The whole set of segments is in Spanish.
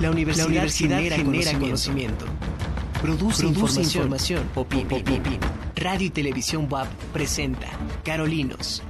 La universidad, genera, conocimiento. Produce, información. Opina. Radio y Televisión WAP presenta Carolinos.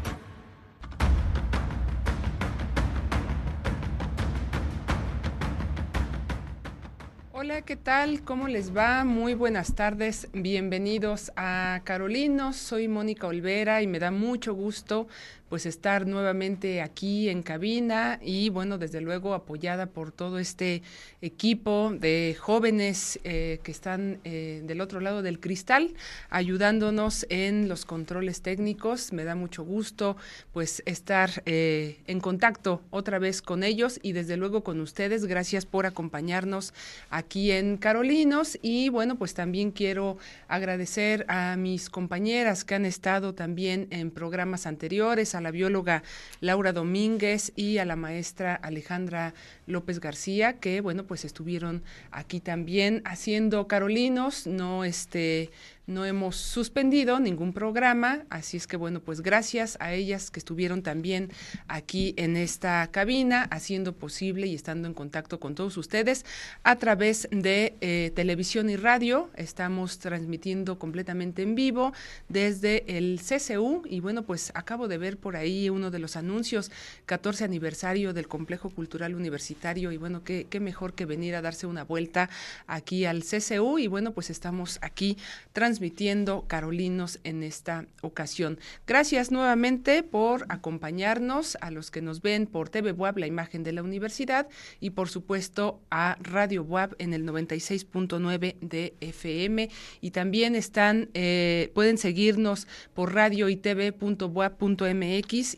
Hola, ¿qué tal? ¿Cómo les va? Muy buenas tardes. Bienvenidos a Carolinos. Soy Mónica Olvera y me da mucho gusto pues estar nuevamente aquí en cabina y bueno, desde luego apoyada por todo este equipo de jóvenes eh, que están eh, del otro lado del cristal, ayudándonos en los controles técnicos. Me da mucho gusto pues estar eh, en contacto otra vez con ellos y desde luego con ustedes. Gracias por acompañarnos aquí en Carolinos y bueno, pues también quiero agradecer a mis compañeras que han estado también en programas anteriores a la bióloga Laura Domínguez y a la maestra Alejandra López García, que bueno, pues estuvieron aquí también haciendo carolinos, no este no hemos suspendido ningún programa, así es que bueno, pues gracias a ellas que estuvieron también aquí en esta cabina, haciendo posible y estando en contacto con todos ustedes a través de eh, televisión y radio. Estamos transmitiendo completamente en vivo desde el CCU y bueno, pues acabo de ver por ahí uno de los anuncios, 14 aniversario del Complejo Cultural Universitario y bueno, qué, mejor que venir a darse una vuelta aquí al CCU y bueno, pues estamos aquí transmitiendo Carolinos en esta ocasión. Gracias nuevamente por acompañarnos a los que nos ven por TV Web, la imagen de la universidad, y por supuesto a Radio Web en el 96.9 de FM. Y también están, eh, pueden seguirnos por radio y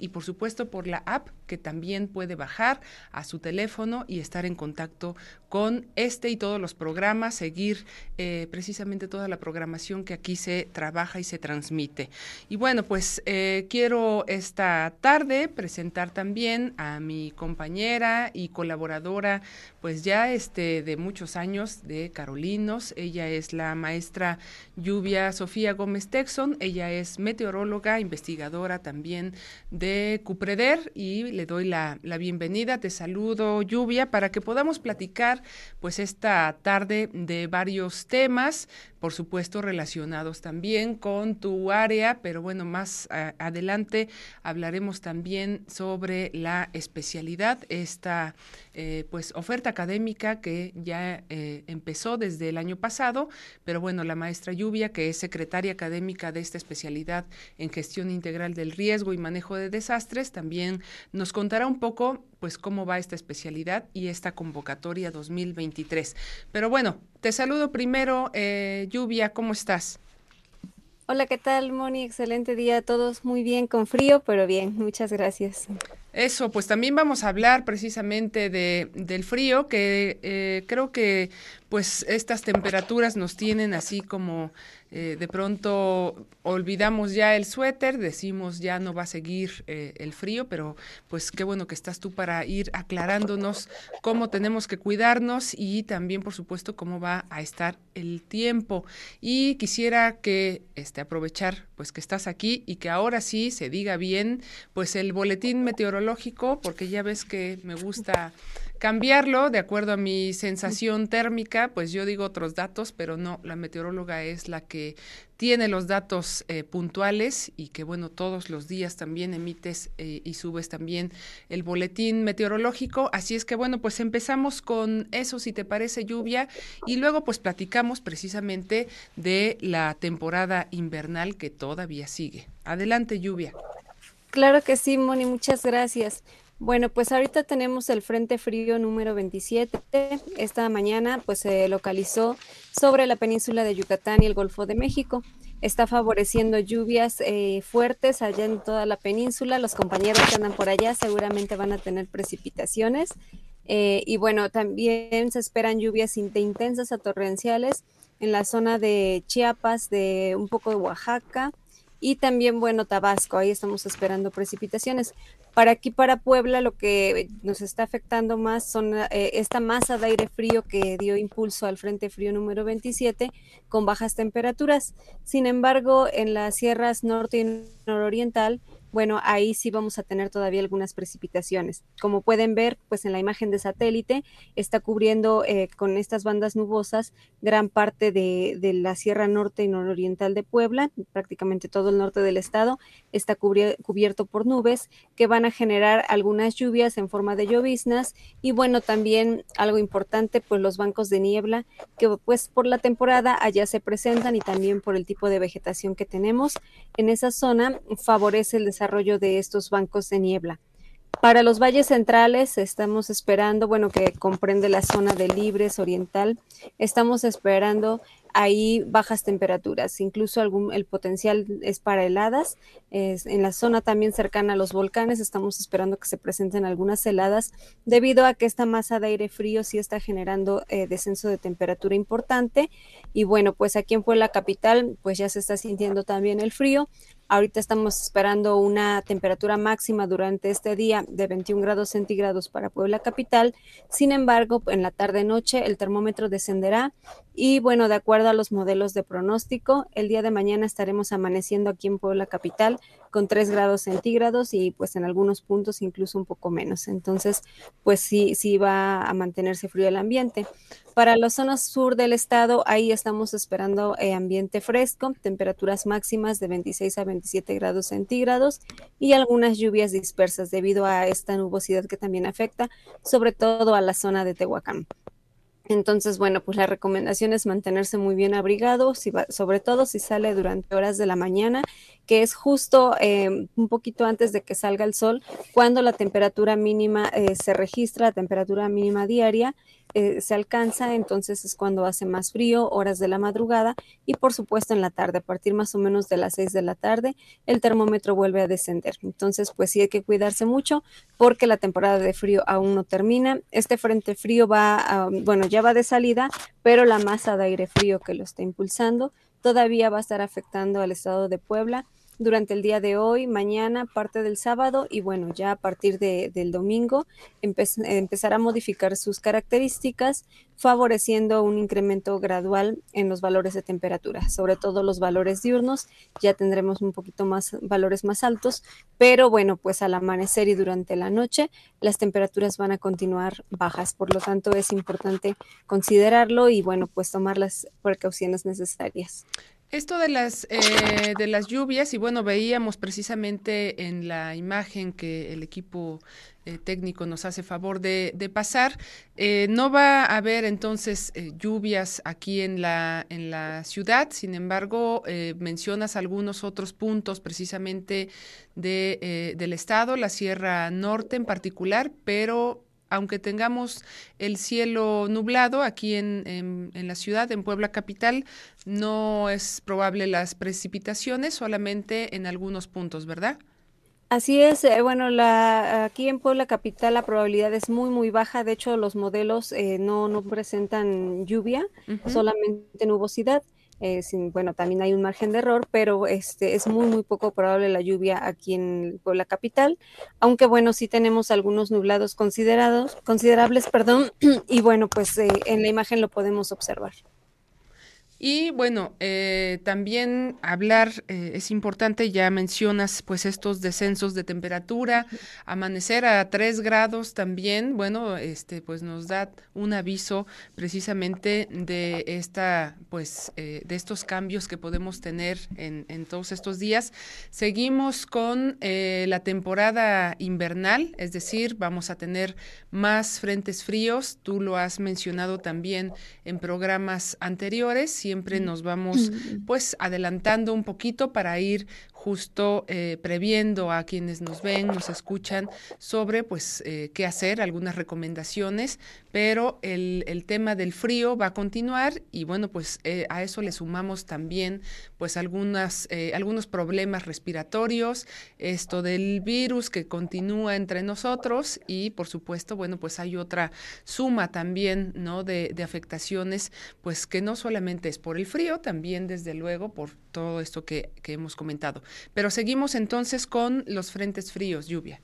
y por supuesto por la app que también puede bajar a su teléfono y estar en contacto con este y todos los programas, seguir eh, precisamente toda la programación que aquí se trabaja y se transmite. Y bueno, pues eh, quiero esta tarde presentar también a mi compañera y colaboradora, pues ya este de muchos años de Carolinos. Ella es la maestra Lluvia Sofía Gómez Texon. Ella es meteoróloga, investigadora también de Cupreder y le doy la, la bienvenida. Te saludo, Lluvia, para que podamos platicar pues esta tarde de varios temas, por supuesto relacionados también con tu área, pero bueno, más adelante hablaremos también sobre la especialidad, esta eh, pues oferta académica que ya eh, empezó desde el año pasado, pero bueno, la maestra Lluvia, que es secretaria académica de esta especialidad en gestión integral del riesgo y manejo de desastres, también nos contará un poco pues cómo va esta especialidad y esta convocatoria 2023. Pero bueno, te saludo primero, eh, Lluvia, ¿cómo estás? Hola, ¿qué tal, Moni? Excelente día a todos. Muy bien, con frío, pero bien. Muchas gracias. Eso, pues también vamos a hablar precisamente de, del frío, que eh, creo que pues estas temperaturas nos tienen así como eh, de pronto olvidamos ya el suéter, decimos ya no va a seguir eh, el frío, pero pues qué bueno que estás tú para ir aclarándonos cómo tenemos que cuidarnos y también por supuesto cómo va a estar el tiempo. Y quisiera que este aprovechar pues que estás aquí y que ahora sí se diga bien pues el boletín meteorológico, porque ya ves que me gusta cambiarlo de acuerdo a mi sensación térmica, pues yo digo otros datos, pero no, la meteoróloga es la que tiene los datos eh, puntuales y que bueno, todos los días también emites eh, y subes también el boletín meteorológico. Así es que bueno, pues empezamos con eso, si te parece lluvia, y luego pues platicamos precisamente de la temporada invernal que todavía sigue. Adelante, lluvia. Claro que sí, Moni, muchas gracias. Bueno, pues ahorita tenemos el Frente Frío número 27. Esta mañana pues se localizó sobre la península de Yucatán y el Golfo de México. Está favoreciendo lluvias eh, fuertes allá en toda la península. Los compañeros que andan por allá seguramente van a tener precipitaciones. Eh, y bueno, también se esperan lluvias intensas a torrenciales en la zona de Chiapas, de un poco de Oaxaca, y también, bueno, Tabasco, ahí estamos esperando precipitaciones. Para aquí, para Puebla, lo que nos está afectando más son eh, esta masa de aire frío que dio impulso al Frente Frío número 27 con bajas temperaturas. Sin embargo, en las sierras norte y nororiental, bueno, ahí sí vamos a tener todavía algunas precipitaciones. Como pueden ver, pues en la imagen de satélite está cubriendo eh, con estas bandas nubosas gran parte de, la Sierra Norte y Nororiental de Puebla, prácticamente todo el norte del estado está cubierto por nubes que van a generar algunas lluvias en forma de lloviznas y bueno, también algo importante, pues los bancos de niebla que pues por la temporada allá se presentan y también por el tipo de vegetación que tenemos en esa zona favorece el desarrollo de estos bancos de niebla. Para los valles centrales estamos esperando, bueno, que comprende la zona de Libres Oriental, estamos esperando hay bajas temperaturas, incluso algún, el potencial es para heladas. en la zona también cercana a los volcanes estamos esperando que se presenten algunas heladas debido a que esta masa de aire frío sí está generando eh, descenso de temperatura importante. Y bueno, pues aquí en Puebla Capital pues ya se está sintiendo también el frío. Ahorita estamos esperando una temperatura máxima durante este día de 21 grados centígrados para Puebla Capital. Sin embargo, en la tarde-noche el termómetro descenderá y bueno, de acuerdo a los modelos de pronóstico, el día de mañana estaremos amaneciendo aquí en Puebla Capital con 3 grados centígrados y pues en algunos puntos incluso un poco menos. Entonces, pues sí, sí va a mantenerse frío el ambiente. Para la zona sur del estado, ahí estamos esperando eh, ambiente fresco, temperaturas máximas de 26 a 27 grados centígrados y algunas lluvias dispersas debido a esta nubosidad que también afecta sobre todo a la zona de Tehuacán. Entonces, bueno, pues la recomendación es mantenerse muy bien abrigado, sobre todo si sale durante horas de la mañana, que es justo eh, un poquito antes de que salga el sol, cuando la temperatura mínima eh, se registra, la temperatura mínima diaria eh, se alcanza, entonces es cuando hace más frío, horas de la madrugada y por supuesto en la tarde, a partir más o menos de las 6 de la tarde, el termómetro vuelve a descender. Entonces, pues sí hay que cuidarse mucho porque la temporada de frío aún no termina. Este frente frío va, bueno, ya va de salida, pero la masa de aire frío que lo está impulsando todavía va a estar afectando al estado de Puebla durante el día de hoy, mañana, parte del sábado y bueno, ya a partir del domingo empezará a modificar sus características, favoreciendo un incremento gradual en los valores de temperatura, sobre todo los valores diurnos, ya tendremos un poquito más valores más altos, pero bueno, pues al amanecer y durante la noche las temperaturas van a continuar bajas, por lo tanto es importante considerarlo y bueno, pues tomar las precauciones necesarias. Esto de las, eh, de las lluvias, y bueno, veíamos precisamente en la imagen que el equipo eh, técnico nos hace favor de, pasar, eh, no va a haber entonces lluvias aquí en la, en la ciudad, sin embargo, mencionas algunos otros puntos precisamente de, del estado, la Sierra Norte en particular, pero aunque tengamos el cielo nublado aquí en, la ciudad, en Puebla Capital, no es probable las precipitaciones, solamente en algunos puntos, ¿verdad? Así es, eh, bueno, la, aquí en Puebla Capital la probabilidad es muy, muy baja. De hecho, los modelos eh, no, no presentan lluvia, solamente nubosidad. Eh, bueno, también hay un margen de error, pero este, es muy, muy poco probable la lluvia aquí en Puebla Capital, aunque bueno, sí tenemos algunos nublados considerados, considerables, perdón, y bueno, pues eh, en la imagen lo podemos observar. Y bueno, eh, también hablar, eh, es importante, ya mencionas pues estos descensos de temperatura, amanecer a 3 grados también, bueno, este pues nos da un aviso precisamente de esta, pues, eh, de estos cambios que podemos tener en, en todos estos días. Seguimos con la temporada invernal, es decir, vamos a tener más frentes fríos, tú lo has mencionado también en programas anteriores siempre nos vamos pues adelantando un poquito para ir justo eh, previendo a quienes nos ven, nos escuchan sobre pues eh, qué hacer, algunas recomendaciones, pero el, el, tema del frío va a continuar y bueno, pues eh, a eso le sumamos también pues algunas, algunos problemas respiratorios, esto del virus que continúa entre nosotros y por supuesto, bueno, pues hay otra suma también, ¿no? De, de afectaciones, pues que no solamente es por el frío, también desde luego por todo esto que, que hemos comentado. Pero seguimos entonces con los frentes fríos, lluvia.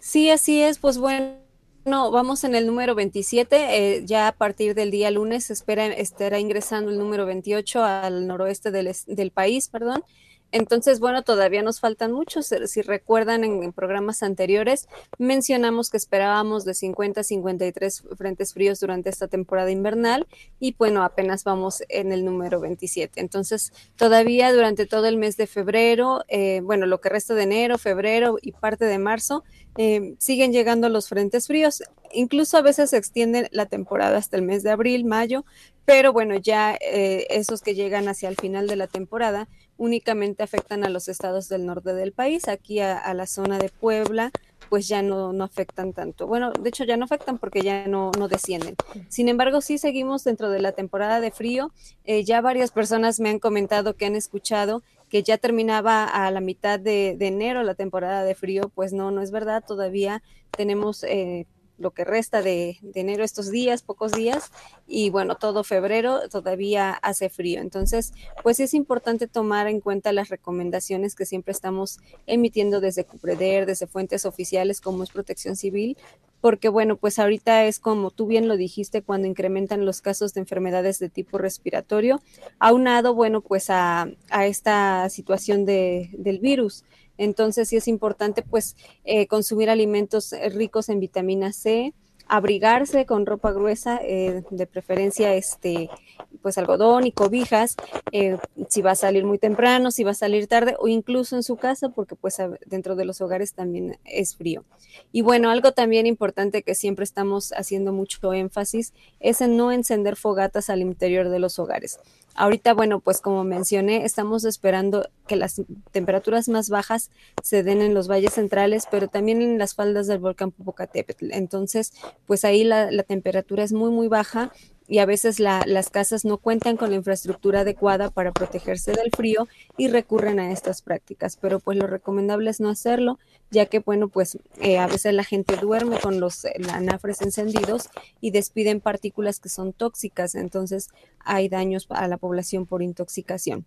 Sí, así es. Pues bueno, vamos en el número 27. Eh, ya a partir del día lunes espera, estará ingresando el número 28 al noroeste del, del país, perdón. Entonces, bueno, todavía nos faltan muchos. Si recuerdan en, programas anteriores, mencionamos que esperábamos de 50 a 53 frentes fríos durante esta temporada invernal y bueno, apenas vamos en el número 27. Entonces, todavía durante todo el mes de febrero, eh, bueno, lo que resta de enero, febrero y parte de marzo, eh, siguen llegando los frentes fríos. Incluso a veces se extiende la temporada hasta el mes de abril, mayo, pero bueno, ya eh, esos que llegan hacia el final de la temporada únicamente afectan a los estados del norte del país, aquí a, la zona de Puebla, pues ya no, no, afectan tanto. Bueno, de hecho ya no afectan porque ya no, no descienden. Sin embargo, sí seguimos dentro de la temporada de frío. Eh, ya varias personas me han comentado que han escuchado que ya terminaba a la mitad de, enero la temporada de frío. Pues no, no es verdad. Todavía tenemos... Eh, lo que resta de, enero estos días, pocos días, y bueno, todo febrero todavía hace frío. Entonces, pues es importante tomar en cuenta las recomendaciones que siempre estamos emitiendo desde Cupreder, desde fuentes oficiales como es Protección Civil, porque bueno, pues ahorita es como tú bien lo dijiste, cuando incrementan los casos de enfermedades de tipo respiratorio, aunado, bueno, pues a, a esta situación de, del virus. Entonces sí es importante pues eh, consumir alimentos eh, ricos en vitamina C, abrigarse con ropa gruesa, eh, de preferencia este, pues algodón y cobijas, si va a salir muy temprano, si va a salir tarde o incluso en su casa, porque pues dentro de los hogares también es frío. Y bueno, algo también importante que siempre estamos haciendo mucho énfasis es en no encender fogatas al interior de los hogares. Ahorita, bueno, pues como mencioné, estamos esperando que las temperaturas más bajas se den en los valles centrales, pero también en las faldas del volcán Popocatépetl. Entonces, pues ahí la, la temperatura es muy, muy baja y a veces las casas no cuentan con la infraestructura adecuada para protegerse del frío y recurren a estas prácticas. Pero pues lo recomendable es no hacerlo, ya que bueno, pues eh, a veces la gente duerme con los anafres encendidos y despiden partículas que son tóxicas, entonces hay daños a la población por intoxicación.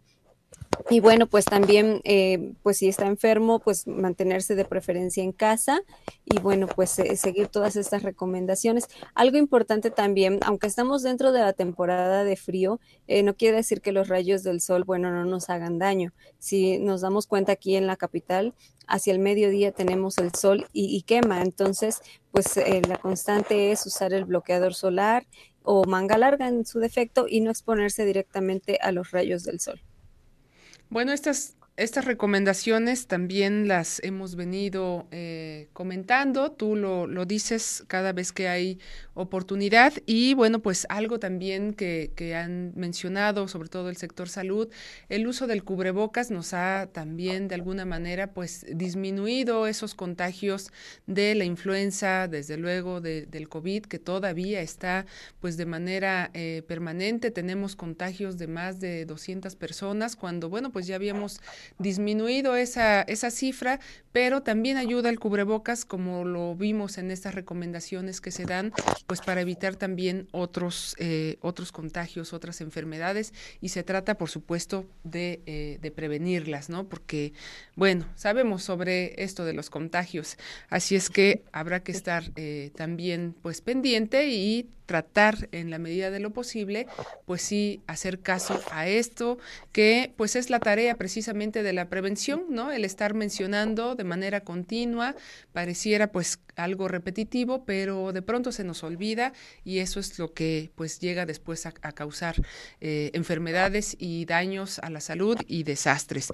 Y bueno, pues también, eh, pues si está enfermo, pues mantenerse de preferencia en casa y bueno, pues eh, seguir todas estas recomendaciones. Algo importante también, aunque estamos dentro de la temporada de frío, eh, no quiere decir que los rayos del sol, bueno, no nos hagan daño. Si nos damos cuenta aquí en la capital, hacia el mediodía tenemos el sol y, y quema, entonces, pues la constante es usar el bloqueador solar o manga larga en su defecto y no exponerse directamente a los rayos del sol. Bueno, estas estas recomendaciones también las hemos venido eh, comentando, tú lo, lo, dices cada vez que hay oportunidad. Y bueno, pues algo también que, que, han mencionado, sobre todo el sector salud, el uso del cubrebocas nos ha también de alguna manera pues disminuido esos contagios de la influenza, desde luego del COVID, que todavía está pues de manera eh, permanente, tenemos contagios de más de 200 personas, cuando bueno, pues ya habíamos disminuido esa, esa cifra, pero también ayuda el cubrebocas, como lo vimos en estas recomendaciones que se dan, pues para evitar también otros, eh, otros contagios, otras enfermedades, y se trata, por supuesto, de, eh, de prevenirlas, ¿no? Porque, bueno, sabemos sobre esto de los contagios, así es que habrá que estar eh, también, pues, pendiente y tratar en la medida de lo posible, pues sí, hacer caso a esto, que pues es la tarea precisamente de la prevención, ¿no? El estar mencionando de manera continua, pareciera pues algo repetitivo, pero de pronto se nos olvida y eso es lo que pues llega después a, causar eh, enfermedades y daños a la salud y desastres.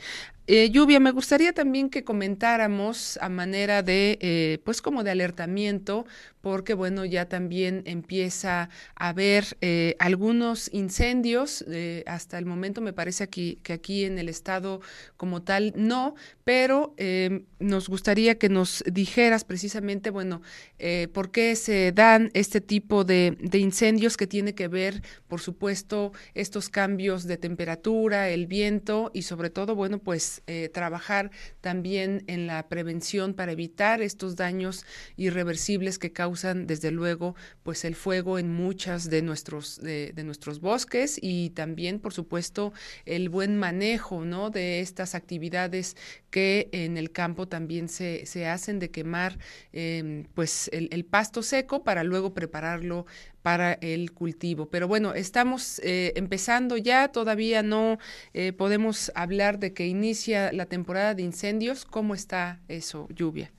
Eh, Lluvia, me gustaría también que comentáramos a manera de, eh, pues como de alertamiento, porque bueno, ya también empieza a haber eh, algunos incendios, eh, hasta el momento me parece aquí, que aquí en el estado como tal no, pero eh, nos gustaría que nos dijeras precisamente, bueno, por qué se dan este tipo de, de, incendios que tiene que ver, por supuesto, estos cambios de temperatura, el viento y sobre todo, bueno, pues trabajar también en la prevención para evitar estos daños irreversibles que causan desde luego pues el fuego en muchas de nuestros de, nuestros bosques y también por supuesto el buen manejo no de estas actividades que en el campo también se, se hacen de quemar em, pues el, pasto seco para luego prepararlo para el cultivo. Pero bueno, estamos eh, empezando ya, todavía no eh, podemos hablar de que inicia la temporada de incendios. ¿Cómo está eso, lluvia?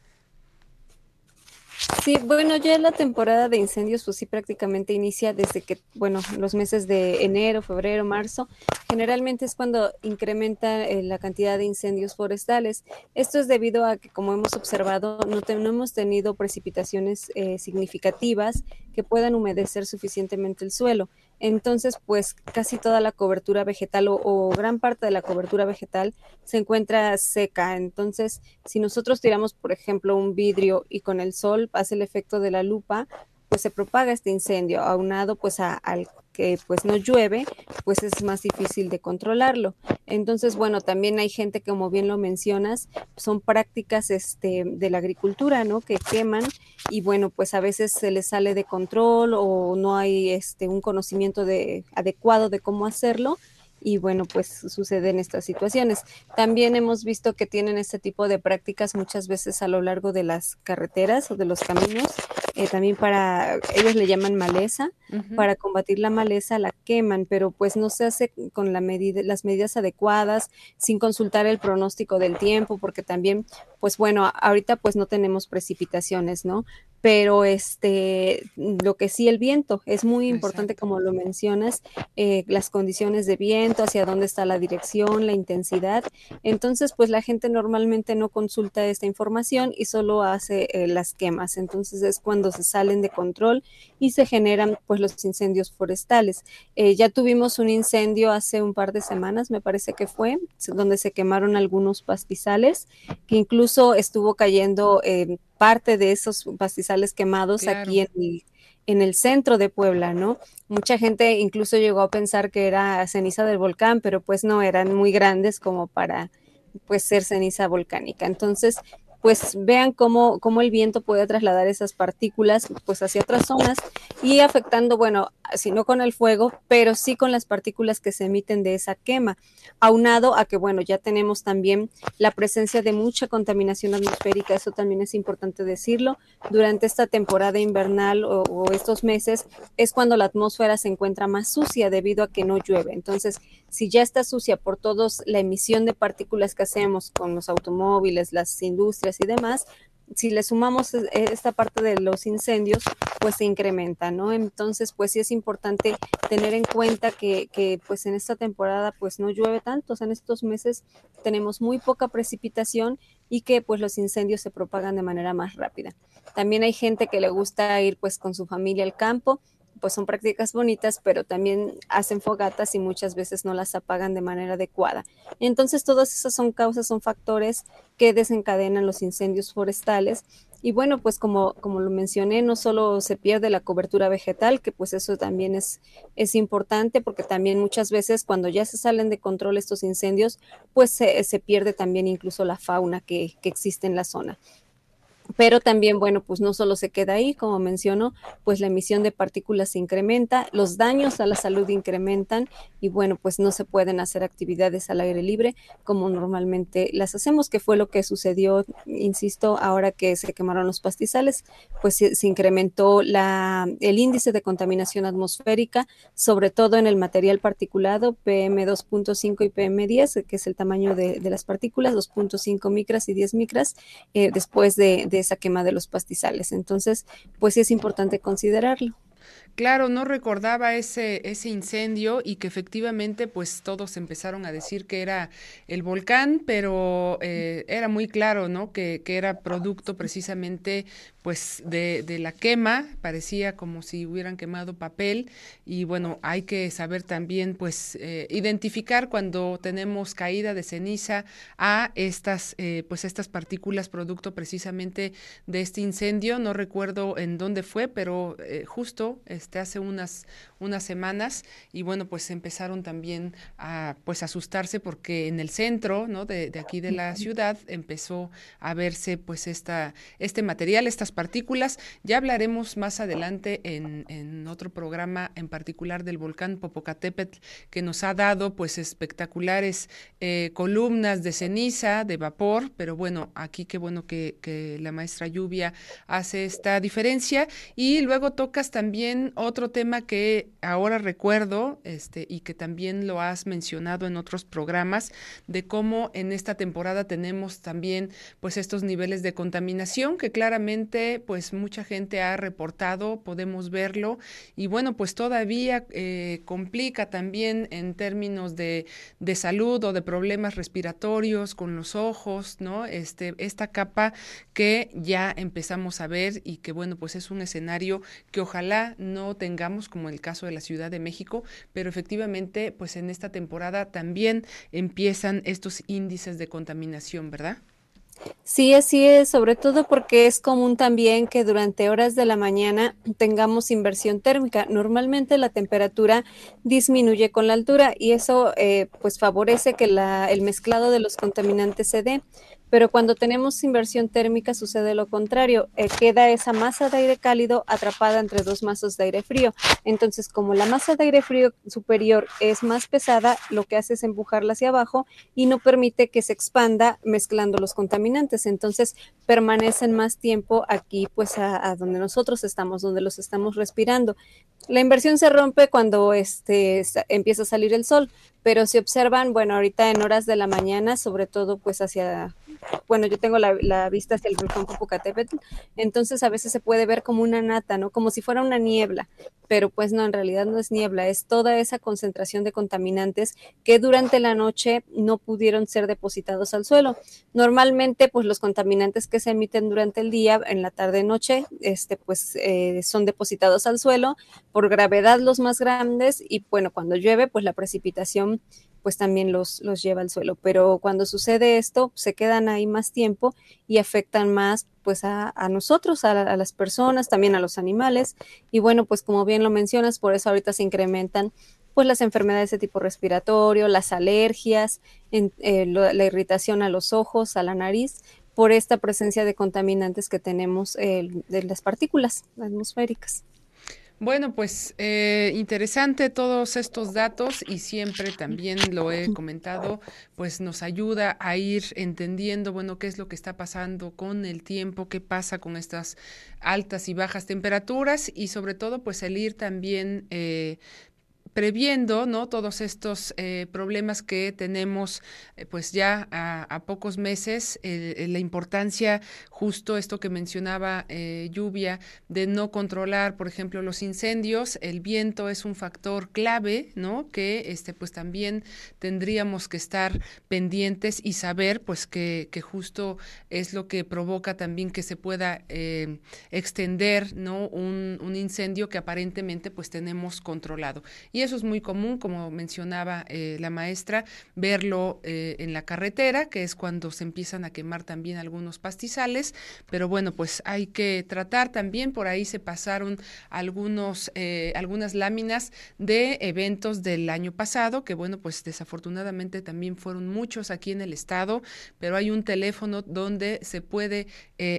Sí, bueno, ya la temporada de incendios, pues sí, prácticamente inicia desde que, bueno, los meses de enero, febrero, marzo, generalmente es cuando incrementa eh, la cantidad de incendios forestales. Esto es debido a que, como hemos observado, no, no hemos tenido precipitaciones eh, significativas que puedan humedecer suficientemente el suelo. Entonces, pues casi toda la cobertura vegetal o, gran parte de la cobertura vegetal se encuentra seca. Entonces, si nosotros tiramos, por ejemplo, un vidrio y con el sol hace el efecto de la lupa, pues se propaga este incendio, aunado pues al que pues no llueve, pues es más difícil de controlarlo. Entonces, bueno, también hay gente que, como bien lo mencionas, son prácticas este, de la agricultura, ¿no? Que queman y bueno, pues a veces se les sale de control o no hay este, un conocimiento de, adecuado de cómo hacerlo y bueno, pues suceden estas situaciones. También hemos visto que tienen este tipo de prácticas muchas veces a lo largo de las carreteras o de los caminos, eh, también para, ellos le llaman maleza, para combatir la maleza la queman, pero pues no se hace con la medida, las medidas adecuadas, sin consultar el pronóstico del tiempo, porque también, pues bueno, ahorita pues no tenemos precipitaciones, ¿no? Pero este, lo que sí el viento es muy importante como lo mencionas, eh, las condiciones de viento, hacia dónde está la dirección, la intensidad. Entonces, pues la gente normalmente no consulta esta información y solo hace eh, las quemas. Entonces es cuando se salen de control y se generan pues los incendios forestales. Eh, ya tuvimos un incendio hace un par de semanas, me parece que fue, donde se quemaron algunos pastizales, que incluso estuvo cayendo parte de esos pastizales quemados aquí en el, en el centro de Puebla, ¿no? Mucha gente incluso llegó a pensar que era ceniza del volcán, pero pues no, eran muy grandes como para pues ser ceniza volcánica. Entonces, pues vean cómo, cómo el viento puede trasladar esas partículas pues hacia otras zonas y afectando, bueno, si no con el fuego, pero sí con las partículas que se emiten de esa quema, aunado a que, bueno, ya tenemos también la presencia de mucha contaminación atmosférica, eso también es importante decirlo, durante esta temporada invernal o, o estos meses es cuando la atmósfera se encuentra más sucia debido a que no llueve, entonces si ya está sucia por todos la emisión de partículas que hacemos con los automóviles, las industrias y demás, si le sumamos e, esta parte de los incendios, pues se incrementa, ¿no? Entonces, pues sí es importante tener en cuenta que, que, pues en esta temporada pues no llueve tanto, o sea, en estos meses tenemos muy poca precipitación y que pues los incendios se propagan de manera más rápida. También hay gente que le gusta ir pues con su familia al campo pues son prácticas bonitas, pero también hacen fogatas y muchas veces no las apagan de manera adecuada. Entonces, todas esas son causas, son factores que desencadenan los incendios forestales. Y bueno, pues como, como lo mencioné, no solo se pierde la cobertura vegetal, que pues eso también es, es importante, porque también muchas veces cuando ya se salen de control estos incendios, pues se, se pierde también incluso la fauna que, que existe en la zona pero también, bueno, pues no solo se queda ahí, como mencionó, pues la emisión de partículas se incrementa, los daños a la salud incrementan y bueno, pues no se pueden hacer actividades al aire libre como normalmente las hacemos, que fue lo que sucedió, insisto, ahora que se quemaron los pastizales, pues se, incrementó la, el índice de contaminación atmosférica, sobre todo en el material particulado PM2.5 y PM10, que es el tamaño de, las partículas, 2.5 micras y 10 micras, eh, después de esa quema de los pastizales. Entonces, pues sí es importante considerarlo. Claro, no recordaba ese, ese incendio y que efectivamente pues todos empezaron a decir que era el volcán, pero eh, era muy claro, ¿no? Que, que, era producto precisamente pues de, de, la quema, parecía como si hubieran quemado papel y bueno, hay que saber también pues eh, identificar cuando tenemos caída de ceniza a estas eh, pues estas partículas producto precisamente de este incendio, no recuerdo en dónde fue, pero justo este, hace unas, unas semanas y bueno, pues empezaron también a pues asustarse porque en el centro, ¿no? De, de aquí de la ciudad empezó a verse pues esta, este material, estas partículas. Ya hablaremos más adelante en, en otro programa en particular del volcán Popocatépetl que nos ha dado pues espectaculares eh, columnas de ceniza, de vapor, pero bueno, aquí qué bueno que, que la maestra Lluvia hace esta diferencia y luego tocas también otro tema que ahora recuerdo este, y que también lo has mencionado en otros programas de cómo en esta temporada tenemos también pues estos niveles de contaminación que claramente pues mucha gente ha reportado, podemos verlo y bueno pues todavía eh, complica también en términos de, de salud o de problemas respiratorios con los ojos, ¿no? Este, esta capa que ya empezamos a ver y que bueno pues es un escenario que ojalá no tengamos como el caso de la Ciudad de México, pero efectivamente pues en esta temporada también empiezan estos índices de contaminación, ¿verdad? Sí, así es, sobre todo porque es común también que durante horas de la mañana tengamos inversión térmica. Normalmente la temperatura disminuye con la altura y eso eh, pues favorece que la, el mezclado de los contaminantes se dé. Pero cuando tenemos inversión térmica sucede lo contrario, eh, queda esa masa de aire cálido atrapada entre dos masas de aire frío. Entonces, como la masa de aire frío superior es más pesada, lo que hace es empujarla hacia abajo y no permite que se expanda mezclando los contaminantes. Entonces, permanecen más tiempo aquí, pues a, a donde nosotros estamos, donde los estamos respirando. La inversión se rompe cuando este, empieza a salir el sol, pero si observan, bueno, ahorita en horas de la mañana, sobre todo pues hacia, bueno, yo tengo la, la vista hacia el volcán Popocatépetl, entonces a veces se puede ver como una nata, ¿no? Como si fuera una niebla, pero pues no, en realidad no es niebla, es toda esa concentración de contaminantes que durante la noche no pudieron ser depositados al suelo. Normalmente, pues los contaminantes que se emiten durante el día, en la tarde-noche, este, pues eh, son depositados al suelo, por gravedad los más grandes, y bueno, cuando llueve, pues la precipitación pues también los, los lleva al suelo. Pero cuando sucede esto, se quedan ahí más tiempo y afectan más pues a, a nosotros, a, las personas, también a los animales. Y bueno, pues como bien lo mencionas, por eso ahorita se incrementan pues las enfermedades de tipo respiratorio, las alergias, eh, la irritación a los ojos, a la nariz, por esta presencia de contaminantes que tenemos eh, de las partículas atmosféricas. Bueno, pues eh, interesante todos estos datos y siempre también lo he comentado, pues nos ayuda a ir entendiendo, bueno, qué es lo que está pasando con el tiempo, qué pasa con estas altas y bajas temperaturas y sobre todo, pues el ir también eh, previendo no todos estos eh, problemas que tenemos eh, pues ya a, pocos meses la importancia justo esto que mencionaba eh, lluvia de no controlar por ejemplo los incendios el viento es un factor clave no que este pues también tendríamos que estar pendientes y saber pues que, que justo es lo que provoca también que se pueda extender no un, un incendio que aparentemente pues tenemos controlado. Y eso es muy común, como mencionaba eh, la maestra, verlo eh, en la carretera, que es cuando se empiezan a quemar también algunos pastizales, pero bueno, pues hay que tratar también, por ahí se pasaron algunos, eh, algunas láminas de eventos del año pasado, que bueno, pues desafortunadamente también fueron muchos aquí en el estado, pero hay un teléfono donde se puede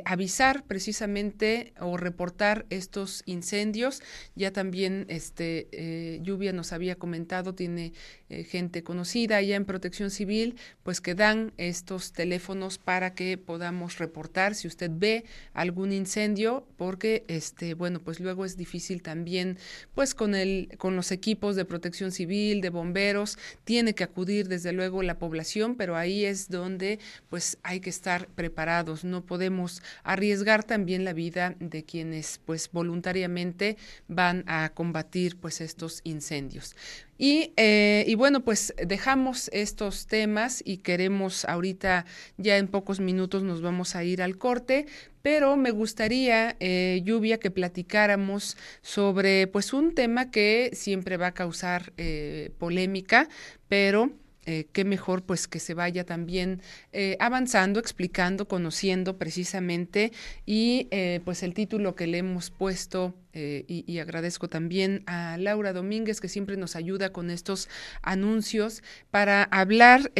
avisar precisamente o reportar estos incendios. Ya también este eh, Nos había comentado, tiene eh, gente conocida ya en protección civil, pues que dan estos teléfonos para que podamos reportar si usted ve algún incendio, porque este, bueno, pues luego es difícil también, pues con el, con los equipos de protección civil, de bomberos, tiene que acudir desde luego la población, pero ahí es donde pues hay que estar preparados, no podemos arriesgar también la vida de quienes pues voluntariamente van a combatir pues estos incendios. Y, eh, y, bueno, pues dejamos estos temas y queremos ahorita, ya en pocos minutos nos vamos a ir al corte, pero me gustaría, eh, Lluvia, que platicáramos sobre pues un tema que siempre va a causar eh, polémica, pero eh, qué mejor pues que se vaya también eh, avanzando, explicando, conociendo precisamente y eh, pues el título que le hemos puesto y, agradezco también a Laura Domínguez que siempre nos ayuda con estos anuncios para hablar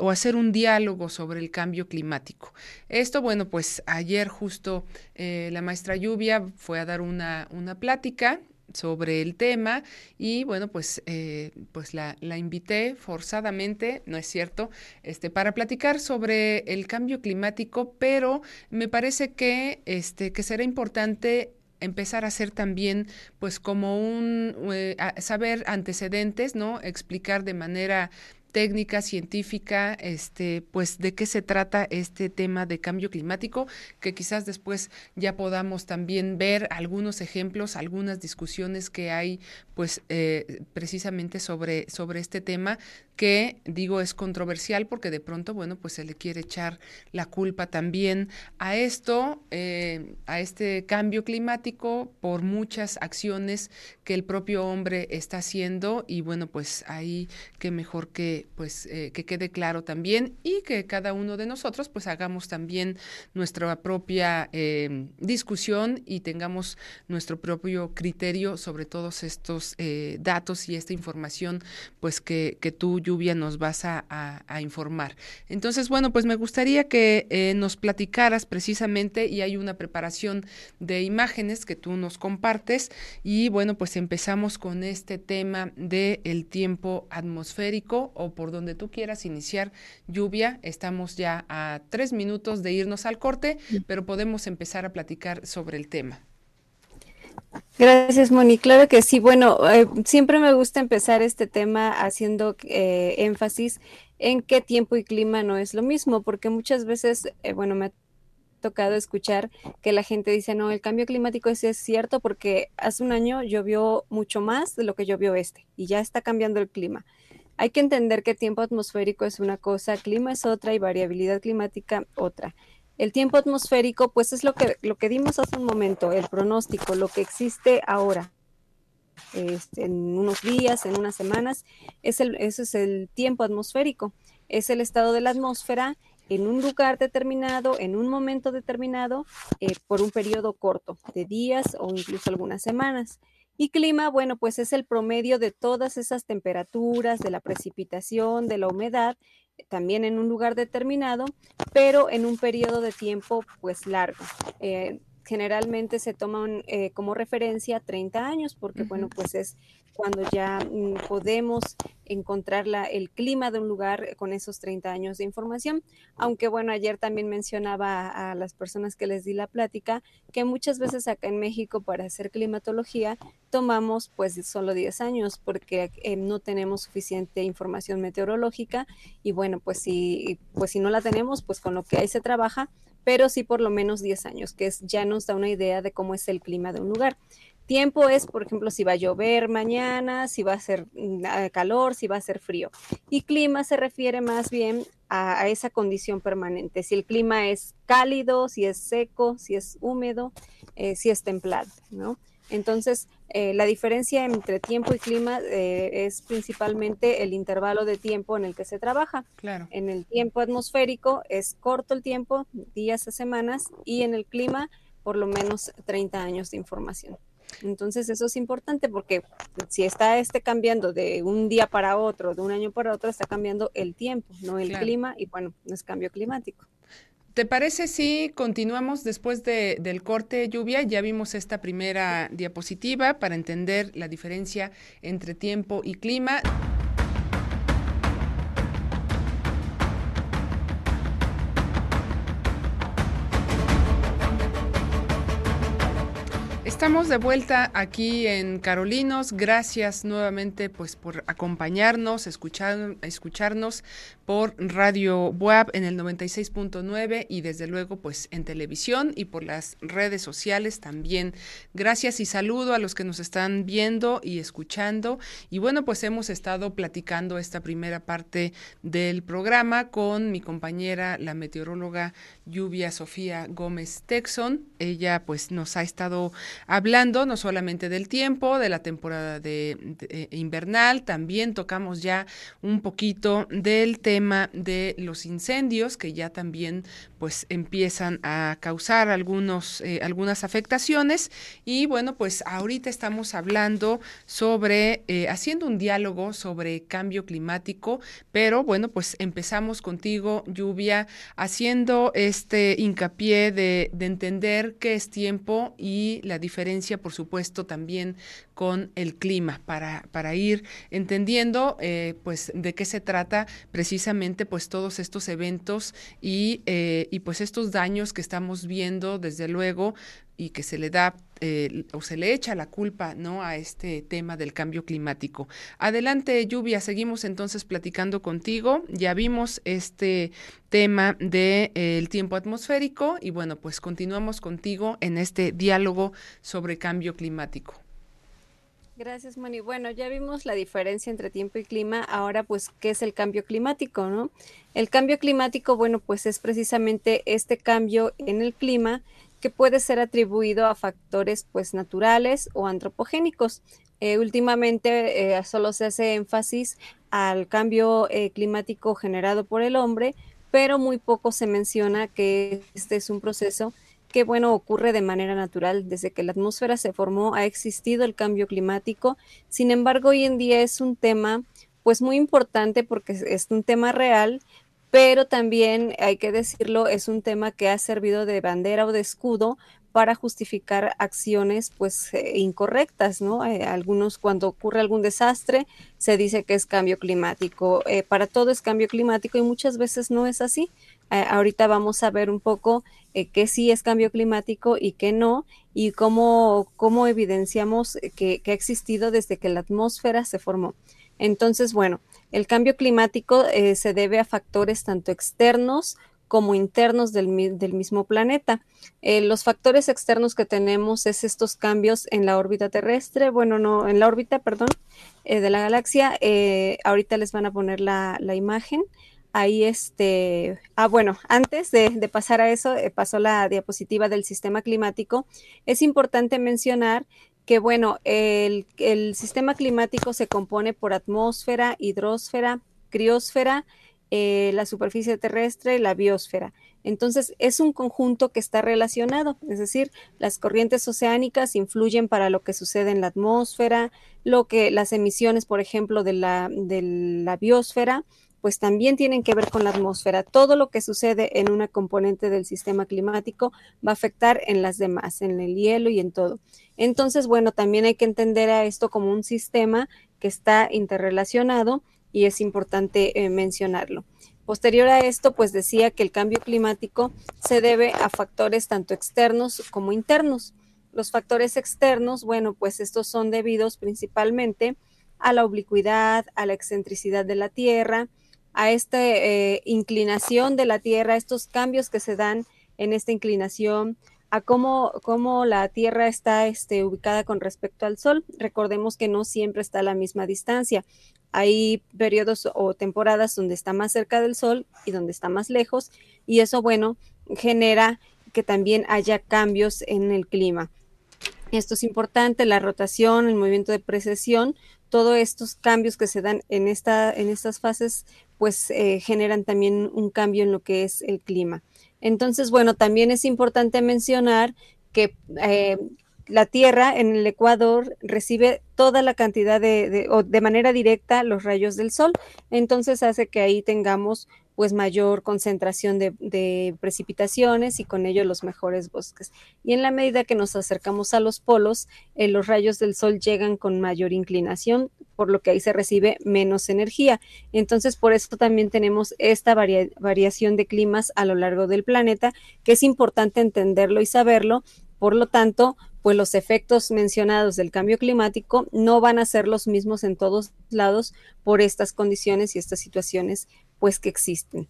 o hacer un diálogo sobre el cambio climático. Esto, bueno, pues ayer justo la maestra Lluvia fue a dar una, una plática sobre el tema y bueno pues eh, pues la, la, invité forzadamente no es cierto este para platicar sobre el cambio climático pero me parece que este que será importante empezar a hacer también pues como un eh, saber antecedentes no explicar de manera técnica, científica, este, pues de qué se trata este tema de cambio climático, que quizás después ya podamos también ver algunos ejemplos, algunas discusiones que hay, pues eh, precisamente sobre, sobre este tema, que digo es controversial porque de pronto, bueno, pues se le quiere echar la culpa también a esto, eh, a este cambio climático por muchas acciones que el propio hombre está haciendo y bueno, pues ahí que mejor que pues eh, que quede claro también y que cada uno de nosotros pues hagamos también nuestra propia eh, discusión y tengamos nuestro propio criterio sobre todos estos datos y esta información pues que, que tú lluvia nos vas a, a, informar entonces bueno pues me gustaría que nos platicaras precisamente y hay una preparación de imágenes que tú nos compartes y bueno pues empezamos con este tema de el tiempo atmosférico o por donde tú quieras iniciar lluvia. Estamos ya a tres minutos de irnos al corte, pero podemos empezar a platicar sobre el tema. Gracias, Moni. Claro que sí. Bueno, eh, siempre me gusta empezar este tema haciendo eh, énfasis en qué tiempo y clima no es lo mismo, porque muchas veces, eh, bueno, me ha tocado escuchar que la gente dice, no, el cambio climático es cierto porque hace un año llovió mucho más de lo que llovió este y ya está cambiando el clima. Hay que entender que tiempo atmosférico es una cosa, clima es otra y variabilidad climática otra. El tiempo atmosférico, pues es lo que, lo que dimos hace un momento, el pronóstico, lo que existe ahora, este, en unos días, en unas semanas, es el, ese es el tiempo atmosférico, es el estado de la atmósfera en un lugar determinado, en un momento determinado, eh, por un periodo corto, de días o incluso algunas semanas. Y clima, bueno, pues es el promedio de todas esas temperaturas, de la precipitación, de la humedad, también en un lugar determinado, pero en un periodo de tiempo pues largo. Eh, generalmente se toman eh, como referencia 30 años, porque bueno, pues es cuando ya mm, podemos encontrar el clima de un lugar con esos 30 años de información. Aunque bueno, ayer también mencionaba a, las personas que les di la plática que muchas veces acá en México para hacer climatología tomamos pues solo 10 años porque eh, no tenemos suficiente información meteorológica y bueno, pues si, pues si no la tenemos, pues con lo que hay se trabaja, pero sí por lo menos 10 años, que es, ya nos da una idea de cómo es el clima de un lugar. Tiempo es, por ejemplo, si va a llover mañana, si va a ser mm, calor, si va a ser frío. Y clima se refiere más bien a, esa condición permanente. Si el clima es cálido, si es seco, si es húmedo, eh, si es templado, ¿no? Entonces, eh, la diferencia entre tiempo y clima eh, es principalmente el intervalo de tiempo en el que se trabaja. Claro. En el tiempo atmosférico es corto el tiempo, días a semanas, y en el clima por lo menos 30 años de información. Entonces eso es importante porque si está este cambiando de un día para otro, de un año para otro, está cambiando el tiempo, no el clima y bueno, no es cambio climático. ¿Te parece si continuamos después de, del corte lluvia? Ya vimos esta primera diapositiva para entender la diferencia entre tiempo y clima. Estamos de vuelta aquí en Carolinos. Gracias nuevamente pues por acompañarnos, escuchar, escucharnos por Radio Web en el 96.9 y desde luego pues en televisión y por las redes sociales también. Gracias y saludo a los que nos están viendo y escuchando. Y bueno, pues hemos estado platicando esta primera parte del programa con mi compañera, la meteoróloga Lluvia Sofía Gómez Texon. Ella pues nos ha estado hablando no solamente del tiempo, de la temporada de, eh, invernal, también tocamos ya un poquito del tema de los incendios que ya también pues empiezan a causar algunos, eh, algunas afectaciones. Y bueno pues ahorita estamos hablando sobre, eh, haciendo un diálogo sobre cambio climático, pero bueno pues empezamos contigo lluvia haciendo este hincapié de, de entender qué es tiempo y la diferencia por supuesto también con el clima para, para ir entendiendo eh, pues de qué se trata precisamente pues todos estos eventos y, y pues estos daños que estamos viendo desde luego y que se le da eh, o se le echa la culpa no a este tema del cambio climático. Adelante, Lluvia, seguimos entonces platicando contigo. Ya vimos este tema del de, tiempo atmosférico y bueno, pues continuamos contigo en este diálogo sobre cambio climático. Gracias, Moni. Bueno, ya vimos la diferencia entre tiempo y clima. Ahora, pues, ¿qué es el cambio climático, no? El cambio climático, bueno, pues es precisamente este cambio en el clima que puede ser atribuido a factores, pues, naturales o antropogénicos. Eh, últimamente eh, solo se hace énfasis al cambio eh, climático generado por el hombre, pero muy poco se menciona que este es un proceso que, bueno, ocurre de manera natural. Desde que la atmósfera se formó ha existido el cambio climático. Sin embargo, hoy en día es un tema, pues, muy importante porque es un tema real, pero también hay que decirlo, es un tema que ha servido de bandera o de escudo para justificar acciones pues eh, incorrectas, ¿no? Eh, algunos cuando ocurre algún desastre se dice que es cambio climático, eh, para todo es cambio climático y muchas veces no es así. Ahorita vamos a ver un poco qué sí es cambio climático y qué no y cómo, cómo evidenciamos que, que ha existido desde que la atmósfera se formó. Entonces, bueno, el cambio climático se debe a factores tanto externos como internos del, mismo planeta. Eh, los factores externos que tenemos es estos cambios en la órbita terrestre, bueno, no, en la órbita, perdón, eh, de la galaxia. Eh, ahorita les van a poner la, imagen. Ahí este, ah, bueno, antes de, pasar a eso, pasó la diapositiva del sistema climático. Es importante mencionar que, bueno, el, sistema climático se compone por atmósfera, hidrosfera, criósfera, eh, la superficie terrestre, la biosfera. Entonces, es un conjunto que está relacionado, es decir, las corrientes oceánicas influyen para lo que sucede en la atmósfera, lo que las emisiones, por ejemplo, de la, de la biosfera, pues también tienen que ver con la atmósfera. Todo lo que sucede en una componente del sistema climático va a afectar en las demás, en el hielo y en todo. Entonces, bueno, también hay que entender a esto como un sistema que está interrelacionado y es importante eh, mencionarlo. Posterior a esto, pues decía que el cambio climático se debe a factores tanto externos como internos. Los factores externos, bueno, pues estos son debidos principalmente a la oblicuidad, a la excentricidad de la Tierra, a esta eh, inclinación de la Tierra, estos cambios que se dan en esta inclinación, a cómo, cómo la Tierra está este, ubicada con respecto al Sol. Recordemos que no siempre está a la misma distancia hay periodos o temporadas donde está más cerca del sol y donde está más lejos y eso, bueno, genera que también haya cambios en el clima. Esto es importante, la rotación, el movimiento de precesión, todos estos cambios que se dan en, esta, en estas fases, pues eh, generan también un cambio en lo que es el clima. Entonces, bueno, también es importante mencionar que eh, la Tierra en el Ecuador recibe toda la cantidad de, o de manera directa los rayos del sol. Entonces hace que ahí tengamos pues mayor concentración de, precipitaciones y con ello los mejores bosques. Y en la medida que nos acercamos a los polos, eh, los rayos del sol llegan con mayor inclinación, por lo que ahí se recibe menos energía. Entonces, por eso también tenemos esta variación de climas a lo largo del planeta, que es importante entenderlo y saberlo. Por lo tanto, pues los efectos mencionados del cambio climático no van a ser los mismos en todos lados por estas condiciones y estas situaciones pues que existen.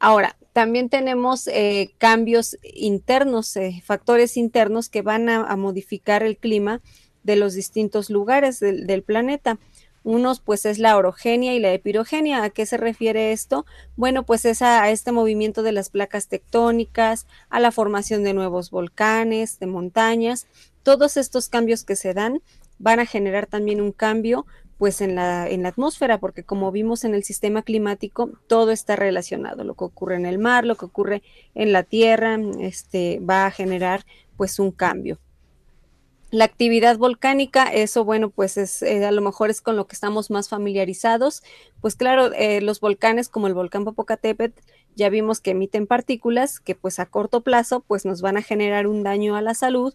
Ahora, también tenemos eh, cambios internos, eh, factores internos que van a, modificar el clima de los distintos lugares del planeta. Unos, pues, es la orogenia y la epirogenia. ¿A qué se refiere esto? Bueno, pues es a, este movimiento de las placas tectónicas, a la formación de nuevos volcanes, de montañas. todos estos cambios que se dan van a generar también un cambio pues en la, en la atmósfera, porque como vimos en el sistema climático, todo está relacionado. Lo que ocurre en el mar, lo que ocurre en la tierra, este, va a generar pues un cambio. La actividad volcánica, eso bueno, pues es, eh, a lo mejor es con lo que estamos más familiarizados. Pues claro, eh, los volcanes como el volcán Popocatépetl, ya vimos que emiten partículas que pues a corto plazo pues nos van a generar un daño a la salud,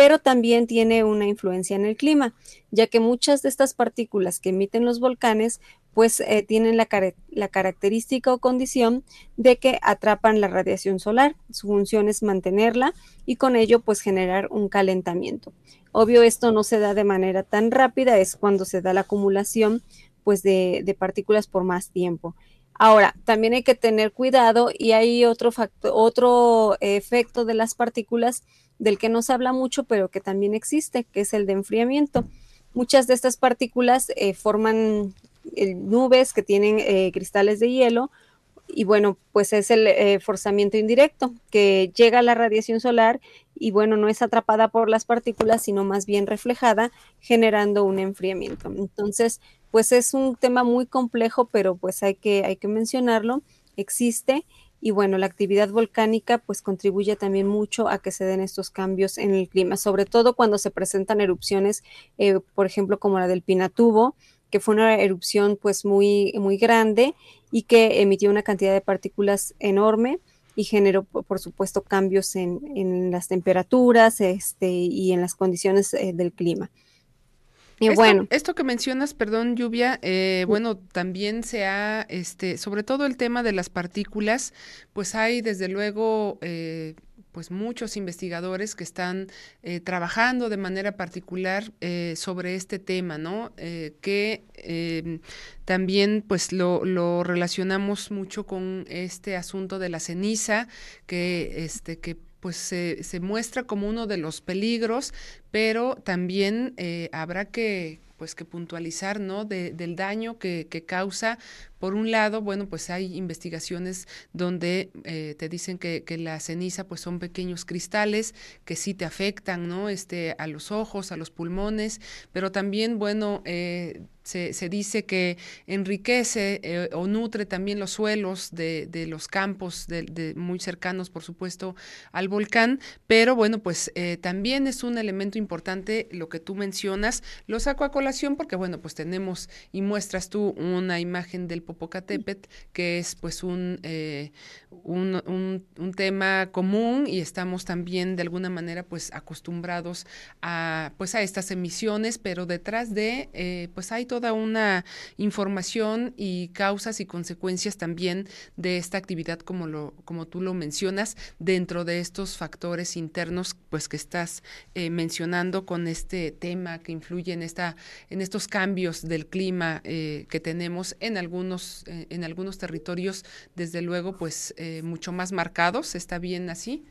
pero también tiene una influencia en el clima, ya que muchas de estas partículas que emiten los volcanes pues eh, tienen la, característica o condición de que atrapan la radiación solar. Su función es mantenerla y con ello pues generar un calentamiento. Obvio esto no se da de manera tan rápida, es cuando se da la acumulación pues de, partículas por más tiempo. Ahora, también hay que tener cuidado y hay otro, otro efecto de las partículas del que no se habla mucho, pero que también existe, que es el de enfriamiento. Muchas de estas partículas eh, forman eh, nubes que tienen eh, cristales de hielo y bueno, pues es el forzamiento indirecto, que llega a la radiación solar y bueno, no es atrapada por las partículas, sino más bien reflejada, generando un enfriamiento. Entonces, pues es un tema muy complejo, pero pues hay que, hay que mencionarlo, existe y bueno, la actividad volcánica pues contribuye también mucho a que se den estos cambios en el clima, sobre todo cuando se presentan erupciones, eh, por ejemplo, como la del Pinatubo, que fue una erupción pues muy, muy grande y que emitió una cantidad de partículas enorme y generó, por supuesto, cambios en, en las temperaturas este, y en las condiciones eh, del clima esto, bueno. Esto que mencionas, perdón, lluvia, eh, bueno, también se ha, este, sobre todo el tema de las partículas, pues hay desde luego, eh, pues muchos investigadores que están eh, trabajando de manera particular sobre este tema, ¿no? que em, también pues lo, lo, relacionamos mucho con este asunto de la ceniza, que, este, que pues se, se, muestra como uno de los peligros, pero también eh, habrá que pues que puntualizar, ¿no? De, del daño que, que, causa. Por un lado, bueno, pues hay investigaciones donde eh, te dicen que, la ceniza, pues son pequeños cristales que sí te afectan, ¿no? Este, a los ojos, a los pulmones, pero también, bueno, eh, se, dice que enriquece eh, o nutre también los suelos de, los campos de, muy cercanos, por supuesto, al volcán, pero bueno, pues también es un elemento importante lo que tú mencionas. Lo saco a colación porque, bueno, pues tenemos y muestras tú una imagen del Popocatépetl, que es pues un, eh, un, un, un, tema común y estamos también de alguna manera pues acostumbrados a pues a estas emisiones, pero detrás de pues hay toda una información y causas y consecuencias también de esta actividad como lo como tú lo mencionas dentro de estos factores internos pues que estás eh, mencionando con este tema que influye en esta en estos cambios del clima eh, que tenemos en algunos eh, en algunos territorios desde luego pues mucho más marcados está bien así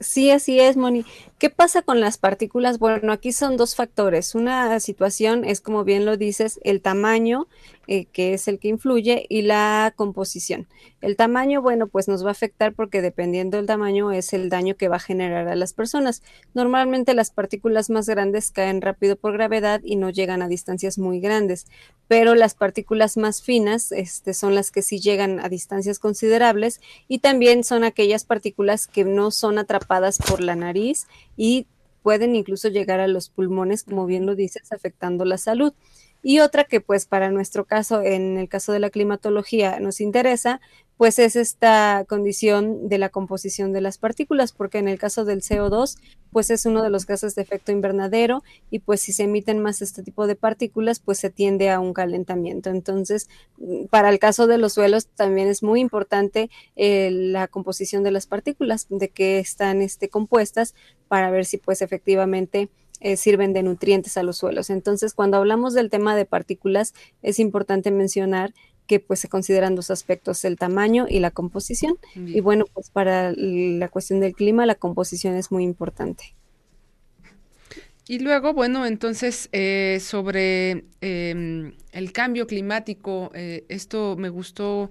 Sí, así es, Moni. ¿Qué pasa con las partículas? Bueno, aquí son dos factores. Una situación es, como bien lo dices, el tamaño eh, que es el que influye, y la composición. El tamaño, bueno, pues nos va a afectar porque dependiendo del tamaño es el daño que va a generar a las personas. Normalmente las partículas más grandes caen rápido por gravedad y no llegan a distancias muy grandes, pero las partículas más finas este, son las que sí llegan a distancias considerables y también son aquellas partículas que no son atrapadas por la nariz y pueden incluso llegar a los pulmones, como bien lo dices, afectando la salud. Y otra que pues para nuestro caso, en el caso de la climatología, nos interesa, pues es esta condición de la composición de las partículas, porque en el caso del CO2, pues es uno de los gases de efecto invernadero y pues si se emiten más este tipo de partículas, pues se tiende a un calentamiento. Entonces, para el caso de los suelos también es muy importante eh, la composición de las partículas, de que están este, compuestas, para ver si pues efectivamente eh, sirven de nutrientes a los suelos. Entonces, cuando hablamos del tema de partículas, es importante mencionar que pues se consideran dos aspectos, el tamaño y la composición. Y bueno, pues para la cuestión del clima, la composición es muy importante. Y luego, bueno, entonces eh, sobre em, el cambio climático, eh, esto me gustó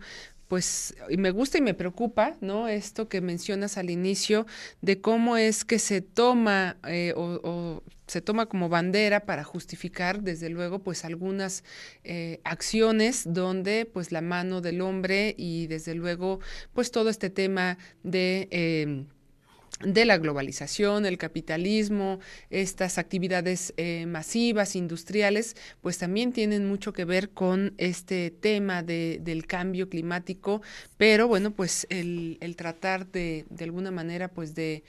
pues me gusta y me preocupa, ¿no? Esto que mencionas al inicio de cómo es que se toma eh, o, se toma como bandera para justificar, desde luego, pues algunas eh, acciones donde pues la mano del hombre y desde luego pues todo este tema de... Em, de la globalización, el capitalismo, estas actividades eh, masivas, industriales, pues también tienen mucho que ver con este tema de, del cambio climático, pero bueno, pues el, el tratar de, de alguna manera, pues de,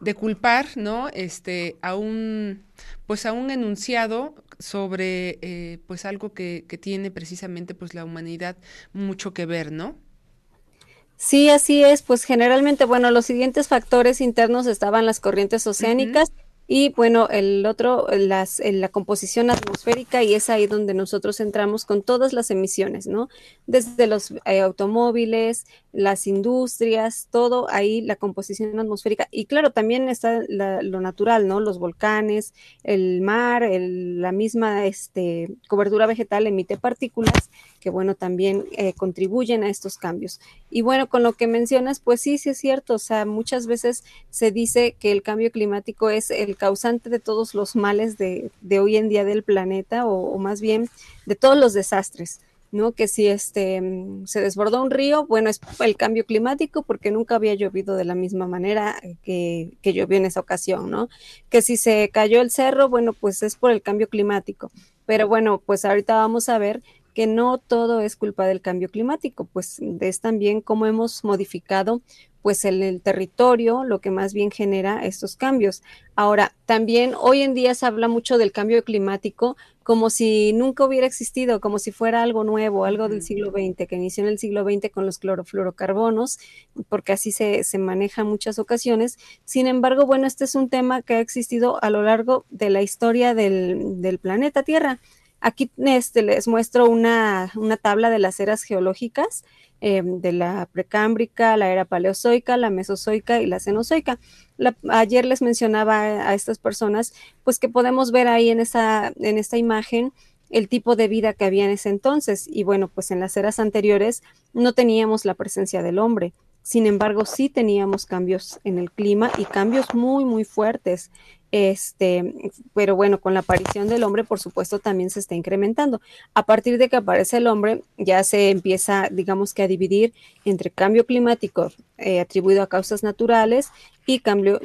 de culpar, ¿no? Este, a un, pues a un enunciado sobre, eh, pues algo que, que tiene precisamente, pues la humanidad mucho que ver, ¿no? Sí, así es. Pues generalmente, bueno, los siguientes factores internos estaban las corrientes oceánicas. Y bueno, el otro, las, la composición atmosférica, y es ahí donde nosotros entramos con todas las emisiones, ¿no? Desde los eh, automóviles, las industrias, todo ahí, la composición atmosférica. Y claro, también está lo natural, ¿no? Los volcanes, el mar, la misma este, cobertura vegetal emite partículas que, bueno, también eh, contribuyen a estos cambios. Y bueno, con lo que mencionas, pues sí, sí es cierto. O sea, muchas veces se dice que el cambio climático es el causante de todos los males de, hoy en día del planeta o, más bien de todos los desastres. ¿No? Que si este se desbordó un río, bueno, es el cambio climático porque nunca había llovido de la misma manera que, que, llovió en esa ocasión, ¿no? Que si se cayó el cerro, bueno, pues es por el cambio climático. Pero bueno, pues ahorita vamos a ver que no todo es culpa del cambio climático, pues es también cómo hemos modificado pues el, el, territorio, lo que más bien genera estos cambios. Ahora, también hoy en día se habla mucho del cambio climático como si nunca hubiera existido, como si fuera algo nuevo, algo del siglo XX, que inició en el siglo XX con los clorofluorocarbonos, porque así se, se maneja en muchas ocasiones. Sin embargo, bueno, este es un tema que ha existido a lo largo de la historia del, del planeta Tierra. Aquí este, les muestro una, una tabla de las eras geológicas eh, de la precámbrica, la era paleozoica, la mesozoica y la cenozoica. ayer les mencionaba a, estas personas, pues que podemos ver ahí en, esa, en esta imagen el tipo de vida que había en ese entonces. Y bueno, pues en las eras anteriores no teníamos la presencia del hombre. Sin embargo, sí teníamos cambios en el clima y cambios muy, muy fuertes. Este, pero bueno, con la aparición del hombre, por supuesto, también se está incrementando. A partir de que aparece el hombre, ya se empieza, digamos que a dividir entre cambio climático eh, atribuido a causas naturales y cambio,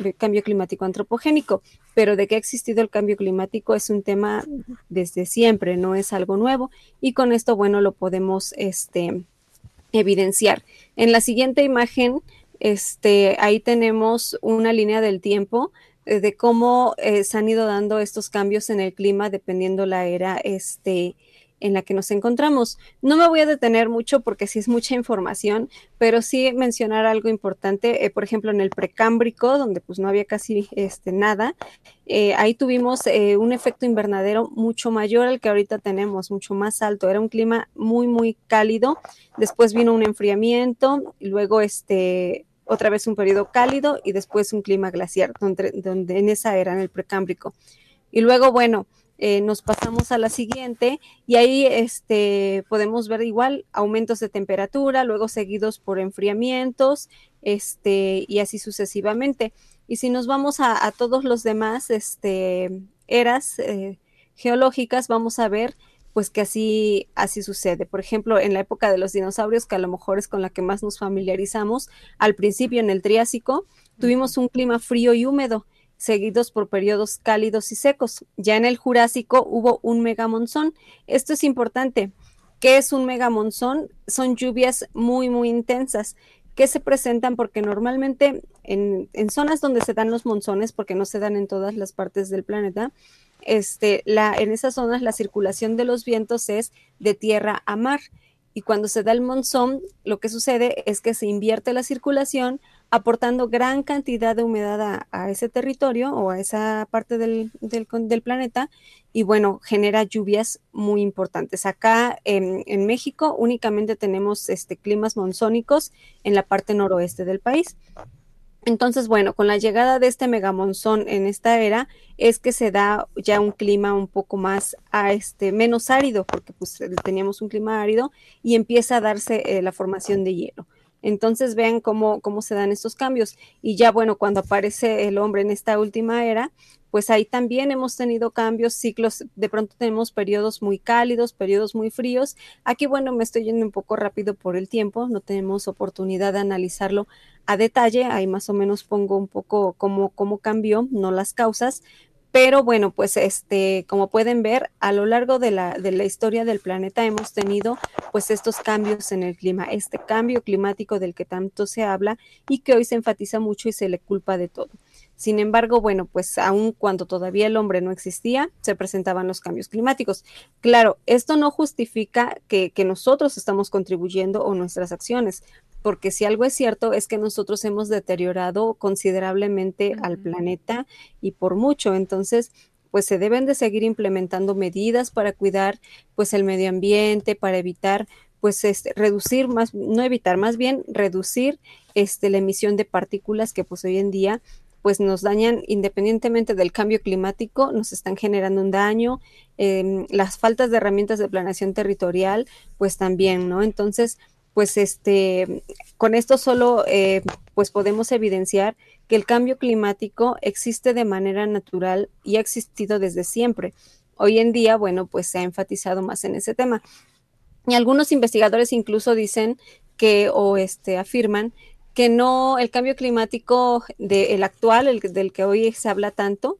climático antropogénico. Pero de que ha existido el cambio climático es un tema desde siempre, no es algo nuevo. Y con esto, bueno, lo podemos, este, evidenciar. En la siguiente imagen, este, ahí tenemos una línea del tiempo de cómo eh, se han ido dando estos cambios en el clima dependiendo la era este, en la que nos encontramos. No me voy a detener mucho porque sí es mucha información, pero sí mencionar algo importante, eh, por ejemplo, en el precámbrico, donde pues no había casi este, nada, eh, ahí tuvimos eh, un efecto invernadero mucho mayor al que ahorita tenemos, mucho más alto. Era un clima muy, muy cálido. Después vino un enfriamiento, y luego este otra vez un periodo cálido y después un clima glaciar, donde, donde en esa era, en el precámbrico. Y luego, bueno, eh, nos pasamos a la siguiente y ahí este, podemos ver igual aumentos de temperatura, luego seguidos por enfriamientos este, y así sucesivamente. Y si nos vamos a, todos los demás este, eras eh, geológicas, vamos a ver pues que así, así sucede. Por ejemplo, en la época de los dinosaurios, que a lo mejor es con la que más nos familiarizamos, al principio en el Triásico, tuvimos un clima frío y húmedo seguidos por periodos cálidos y secos. Ya en el Jurásico hubo un megamonzón. Esto es importante. ¿Qué es un megamonzón? Son lluvias muy, muy intensas que se presentan porque normalmente en, zonas donde se dan los monzones, porque no se dan en todas las partes del planeta, este, en esas zonas la circulación de los vientos es de tierra a mar. Y cuando se da el monzón, lo que sucede es que se invierte la circulación, aportando gran cantidad de humedad a, ese territorio o a esa parte del, planeta y bueno, genera lluvias muy importantes. Acá en, en, México únicamente tenemos este, climas monzónicos en la parte noroeste del país. Entonces, bueno, con la llegada de este megamonzón en esta era, es que se da ya un clima un poco más a este menos árido, porque pues teníamos un clima árido y empieza a darse eh, la formación de hielo. Entonces vean cómo, cómo se dan estos cambios. Y ya bueno, cuando aparece el hombre en esta última era, pues ahí también hemos tenido cambios, ciclos, de pronto tenemos periodos muy cálidos, periodos muy fríos. Aquí, bueno, me estoy yendo un poco rápido por el tiempo, no tenemos oportunidad de analizarlo a detalle, ahí más o menos pongo un poco cómo, cómo cambió, no las causas, pero bueno, pues este, como pueden ver, a lo largo de la, de la, historia del planeta hemos tenido pues estos cambios en el clima, este cambio climático del que tanto se habla y que hoy se enfatiza mucho y se le culpa de todo. Sin embargo, bueno, pues aun cuando todavía el hombre no existía, se presentaban los cambios climáticos. Claro, esto no justifica que, que nosotros estamos contribuyendo o nuestras acciones, porque si algo es cierto es que nosotros hemos deteriorado considerablemente al planeta y por mucho. Entonces, pues se deben de seguir implementando medidas para cuidar pues el medio ambiente, para evitar pues este, reducir más, no evitar, más bien reducir este, la emisión de partículas que pues hoy en día pues nos dañan independientemente del cambio climático, nos están generando un daño, em, las faltas de herramientas de planeación territorial, pues también, ¿no? Entonces, pues este, con esto solo eh, pues podemos evidenciar que el cambio climático existe de manera natural y ha existido desde siempre. Hoy en día, bueno, pues se ha enfatizado más en ese tema. Y algunos investigadores incluso dicen que o este afirman que no el cambio climático del actual, el del que hoy se habla tanto,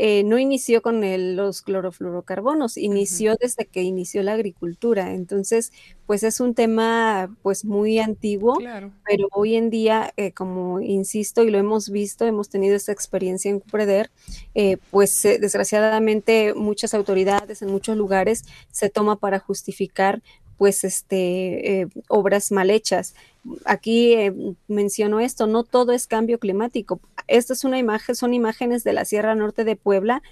eh, no inició con los clorofluorocarbonos, inició desde que inició la agricultura. Entonces, pues es un tema pues muy antiguo, pero hoy en día, eh, como insisto y lo hemos visto, hemos tenido esta experiencia en Cupreder, eh, pues desgraciadamente muchas autoridades en muchos lugares se toma para justificar pues este obras mal hechas aquí eh, menciono esto, no todo es cambio climático. Esta es una imagen, son imágenes de la Sierra Norte de Puebla.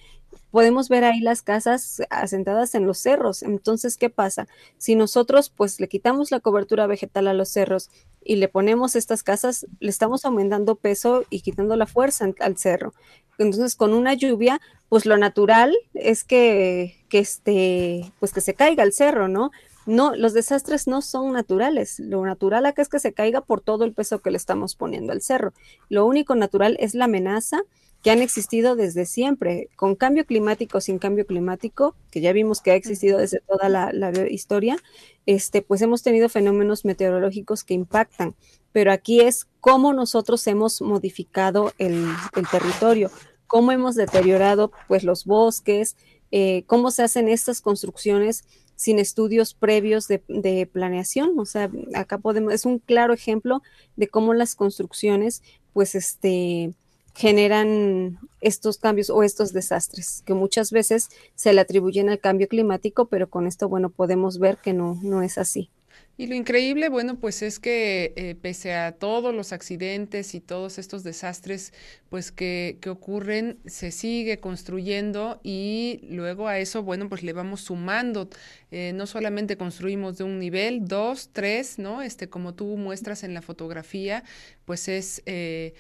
Podemos ver ahí las casas asentadas en los cerros. Entonces, ¿qué pasa? Si nosotros pues le quitamos la cobertura vegetal a los cerros y le ponemos estas casas, le estamos aumentando peso y quitando la fuerza al cerro. Entonces, con una lluvia, pues lo natural es que, que este, pues que se caiga el cerro, ¿no? No, los desastres no son naturales. Lo natural acá es que se caiga por todo el peso que le estamos poniendo al cerro. Lo único natural es la amenaza que han existido desde siempre, con cambio climático, sin cambio climático, que ya vimos que ha existido desde toda la, historia, este, pues hemos tenido fenómenos meteorológicos que impactan. Pero aquí es cómo nosotros hemos modificado el, territorio, cómo hemos deteriorado pues los bosques, eh, cómo se hacen estas construcciones sin estudios previos de, planeación. O sea, acá podemos, es un claro ejemplo de cómo las construcciones, pues, este, generan estos cambios o estos desastres, que muchas veces se le atribuyen al cambio climático, pero con esto, bueno, podemos ver que no, no es así. Y lo increíble, bueno, pues es que eh, pese a todos los accidentes y todos estos desastres, pues que, que, ocurren, se sigue construyendo y luego a eso, bueno, pues le vamos sumando. Eh, no solamente construimos de un nivel, dos, tres, ¿no? Este, como tú muestras en la fotografía, pues es eh,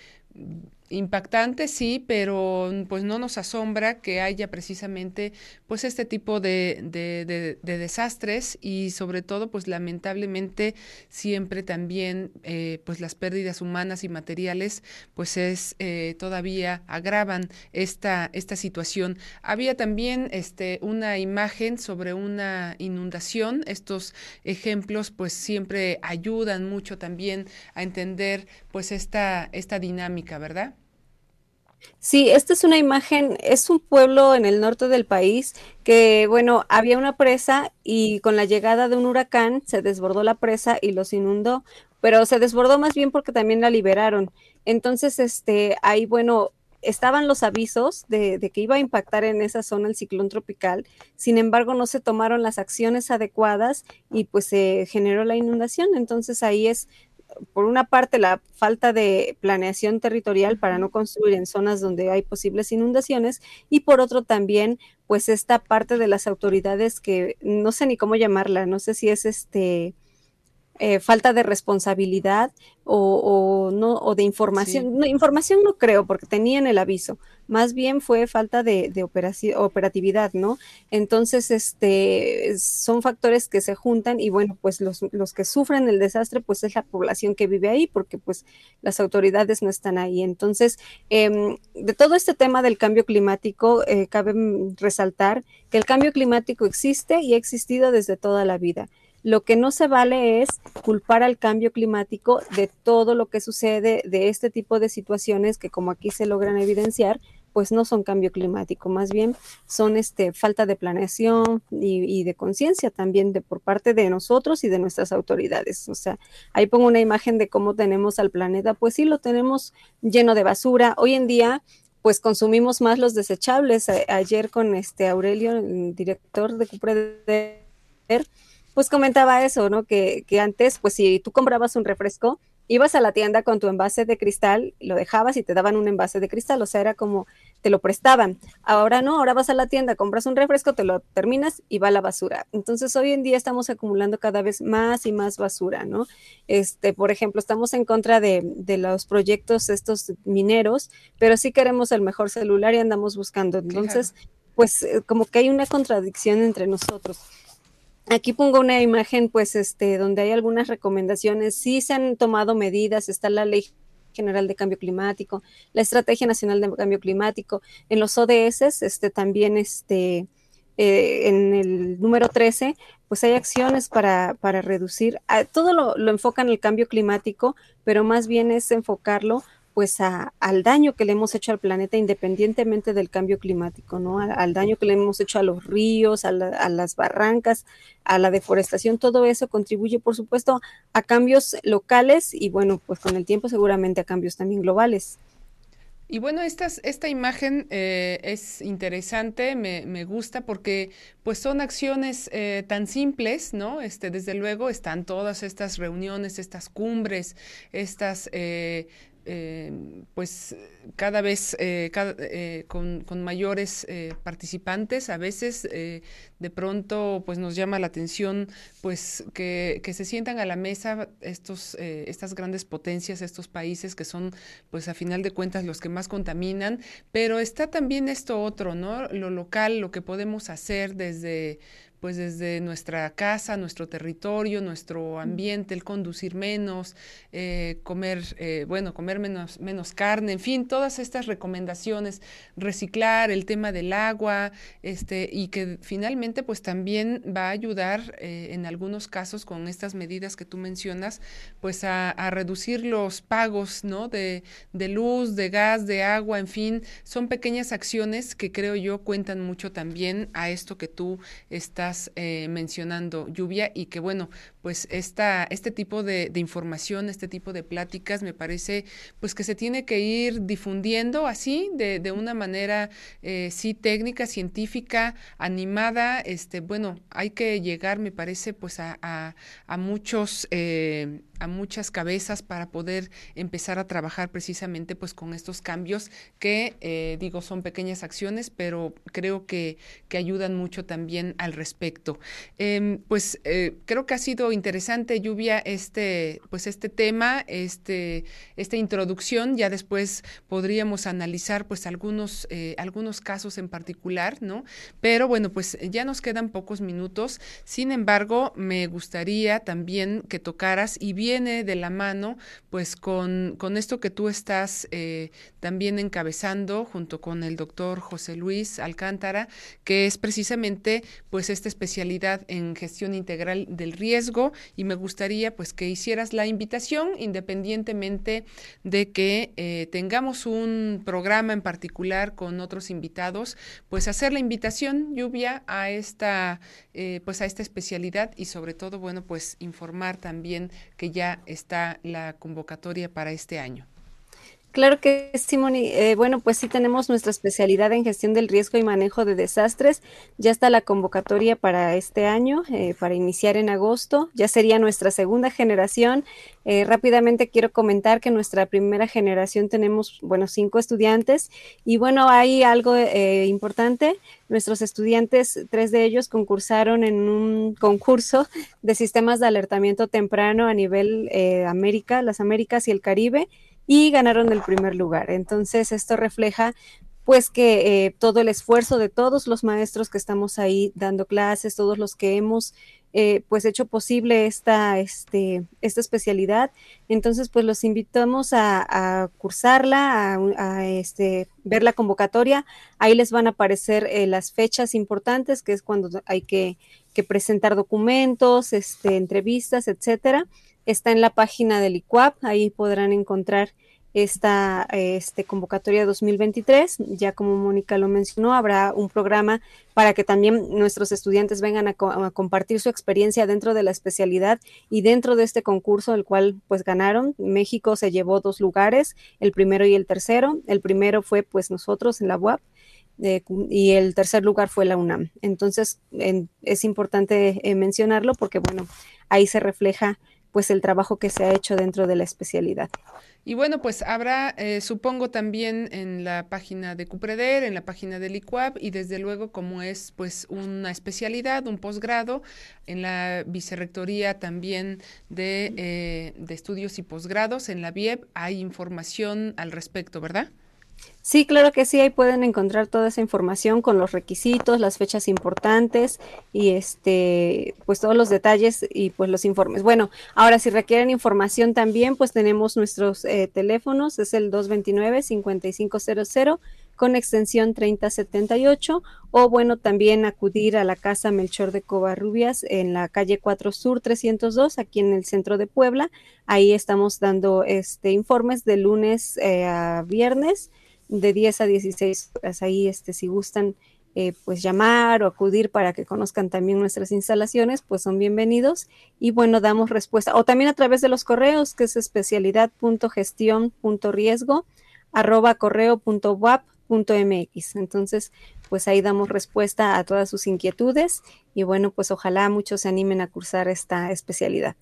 impactante, sí, pero pues no nos asombra que haya precisamente pues este tipo de, de, desastres y sobre todo pues lamentablemente siempre también eh, pues las pérdidas humanas y materiales pues es eh, todavía agravan esta, esta situación. Había también este, una imagen sobre una inundación, estos ejemplos pues siempre ayudan mucho también a entender pues esta, esta dinámica, ¿verdad? Sí, esta es una imagen, es un pueblo en el norte del país que, bueno, había una presa y con la llegada de un huracán se desbordó la presa y los inundó, pero se desbordó más bien porque también la liberaron. Entonces, este, ahí, bueno, estaban los avisos de, de, que iba a impactar en esa zona el ciclón tropical, sin embargo no se tomaron las acciones adecuadas y pues se generó la inundación. Entonces ahí es por una parte, la falta de planeación territorial para no construir en zonas donde hay posibles inundaciones y por otro también, pues esta parte de las autoridades que no sé ni cómo llamarla, no sé si es este eh, falta de responsabilidad o, no o de información. información no creo porque tenían el aviso, más bien fue falta de, de operatividad, ¿no? Entonces, este, son factores que se juntan y bueno, pues los, los, que sufren el desastre, pues es la población que vive ahí, porque pues las autoridades no están ahí. Entonces, em, de todo este tema del cambio climático, eh, cabe resaltar que el cambio climático existe y ha existido desde toda la vida. Lo que no se vale es culpar al cambio climático de todo lo que sucede, de este tipo de situaciones que como aquí se logran evidenciar, pues no son cambio climático, más bien son este, falta de planeación y, de conciencia también de, por parte de nosotros y de nuestras autoridades. O sea, ahí pongo una imagen de cómo tenemos al planeta, pues sí, lo tenemos lleno de basura. Hoy en día pues consumimos más los desechables. ayer con este Aurelio, el director de Cupreder, pues comentaba eso, ¿no? Que, que antes, pues si tú comprabas un refresco, ibas a la tienda con tu envase de cristal, lo dejabas y te daban un envase de cristal, o sea, era como te lo prestaban. Ahora no, ahora vas a la tienda, compras un refresco, te lo terminas y va a la basura. Entonces, hoy en día estamos acumulando cada vez más y más basura, ¿no? Este, por ejemplo, estamos en contra de, de los proyectos estos mineros, pero sí queremos el mejor celular y andamos buscando. Entonces, pues eh, como que hay una contradicción entre nosotros. Aquí pongo una imagen, pues, este, donde hay algunas recomendaciones. Sí se han tomado medidas, está la ley general de cambio climático, la estrategia nacional de cambio climático, en los ODS, este, también, este, eh, en el número 13, pues hay acciones para, para reducir, todo lo, lo enfocan en el cambio climático, pero más bien es enfocarlo pues al daño que le hemos hecho al planeta independientemente del cambio climático, ¿no? Al, daño que le hemos hecho a los ríos, a, las barrancas, a la deforestación, todo eso contribuye, por supuesto, a cambios locales y bueno, pues con el tiempo seguramente a cambios también globales. Y bueno, esta imagen eh, es interesante, me, gusta porque pues son acciones eh, tan simples, ¿no? Este, desde luego están todas estas reuniones, estas cumbres, estas eh, eh, pues cada vez eh, eh, con, mayores participantes. A veces de pronto pues nos llama la atención pues que, se sientan a la mesa estos, estas grandes potencias, estos países que son pues a final de cuentas los que más contaminan, pero está también esto otro, ¿no? Lo local, lo que podemos hacer desde pues desde nuestra casa, nuestro territorio, nuestro ambiente, el conducir menos, eh, comer, eh, bueno, comer menos, menos carne, en fin, todas estas recomendaciones, reciclar el tema del agua, este, y que finalmente pues también va a ayudar eh, en algunos casos con estas medidas que tú mencionas, pues a, reducir los pagos, ¿no? De, de luz, de gas, de agua, en fin, son pequeñas acciones que creo yo cuentan mucho también a esto que tú estás eh, mencionando, lluvia, y que bueno, pues esta, este tipo de, información, este tipo de pláticas, me parece pues que se tiene que ir difundiendo así, de, de una manera eh, sí técnica, científica, animada, este, bueno, hay que llegar, me parece, pues a, a, muchos eh, a muchas cabezas para poder empezar a trabajar precisamente pues con estos cambios que eh, digo son pequeñas acciones pero creo que, que ayudan mucho también al respecto. Em, pues eh, creo que ha sido interesante lluvia este pues este tema este esta introducción. Ya después podríamos analizar pues algunos eh, algunos casos en particular no pero bueno pues ya nos quedan pocos minutos. Sin embargo me gustaría también que tocaras y viene de la mano pues con, con esto que tú estás eh, también encabezando junto con el doctor José Luis Alcántara, que es precisamente pues esta especialidad en gestión integral del riesgo. Y me gustaría pues que hicieras la invitación independientemente de que eh, tengamos un programa en particular con otros invitados, pues hacer la invitación, Lluvia, a esta, eh, pues a esta especialidad y sobre todo, bueno, pues informar también que ya está la convocatoria para este año. Claro que sí. Eh, bueno, pues sí tenemos nuestra especialidad en gestión del riesgo y manejo de desastres. Ya está la convocatoria para este año, eh, para iniciar en agosto. Ya sería nuestra segunda generación. Eh, rápidamente quiero comentar que nuestra primera generación tenemos, bueno, cinco estudiantes y bueno, hay algo importante. Nuestros estudiantes, tres de ellos concursaron en un concurso de sistemas de alertamiento temprano a nivel América, las Américas y el Caribe y ganaron el primer lugar. Entonces, esto refleja pues que eh, todo el esfuerzo de todos los maestros que estamos ahí dando clases, todos los que hemos eh, pues hecho posible esta, este, esta especialidad. Entonces, pues los invitamos a, cursarla, a, este, ver la convocatoria. Ahí les van a aparecer eh, las fechas importantes, que es cuando hay que, que presentar documentos, este, entrevistas, etcétera está en la página del ICUAP, ahí podrán encontrar esta este, convocatoria 2023. Ya como Mónica lo mencionó, habrá un programa para que también nuestros estudiantes vengan a, compartir su experiencia dentro de la especialidad y dentro de este concurso, el cual pues ganaron. México se llevó dos lugares, el primero y el tercero. El primero fue pues nosotros en la UAP. Eh, y el tercer lugar fue la UNAM. Entonces, es importante eh, mencionarlo porque, bueno, ahí se refleja pues el trabajo que se ha hecho dentro de la especialidad. Y bueno, pues habrá, eh, supongo, también en la página de Cupreder, en la página del ICUAP y desde luego como es pues una especialidad, un posgrado, en la Vicerrectoría también de, eh, de Estudios y Posgrados, en la BIEP, hay información al respecto, ¿verdad? Sí, claro que sí, ahí pueden encontrar toda esa información con los requisitos, las fechas importantes y este, pues todos los detalles y pues los informes. Bueno, ahora si requieren información también, pues tenemos nuestros eh, teléfonos, es el 229-5500 con extensión 3078 o bueno, también acudir a la Casa Melchor de Covarrubias en la calle 4 Sur 302, aquí en el centro de Puebla. Ahí estamos dando este informes de lunes eh, a viernes de 10 a 16 horas. Ahí, este, si gustan, eh, pues llamar o acudir para que conozcan también nuestras instalaciones, pues son bienvenidos. Y bueno, damos respuesta. O también a través de los correos, que es especialidad.gestión.riesgo arroba correo.wap.mx. Entonces, pues ahí damos respuesta a todas sus inquietudes y bueno, pues ojalá muchos se animen a cursar esta especialidad.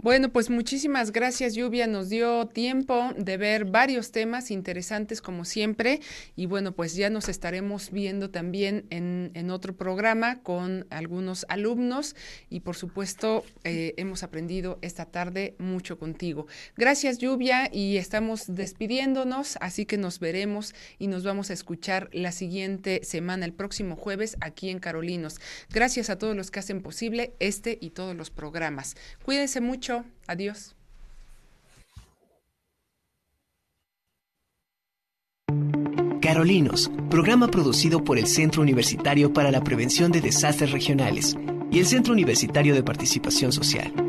Bueno, pues muchísimas gracias, Lluvia. Nos dio tiempo de ver varios temas interesantes como siempre. Y bueno, pues ya nos estaremos viendo también en, otro programa con algunos alumnos. Y por supuesto, eh, hemos aprendido esta tarde mucho contigo. Gracias, Lluvia. Y estamos despidiéndonos, así que nos veremos y nos vamos a escuchar la siguiente semana, el próximo jueves, aquí en Carolinos. Gracias a todos los que hacen posible este y todos los programas. Cuídense Adiós. Carolinos, programa producido por el Centro Universitario para la Prevención de Desastres Regionales y el Centro Universitario de Participación Social.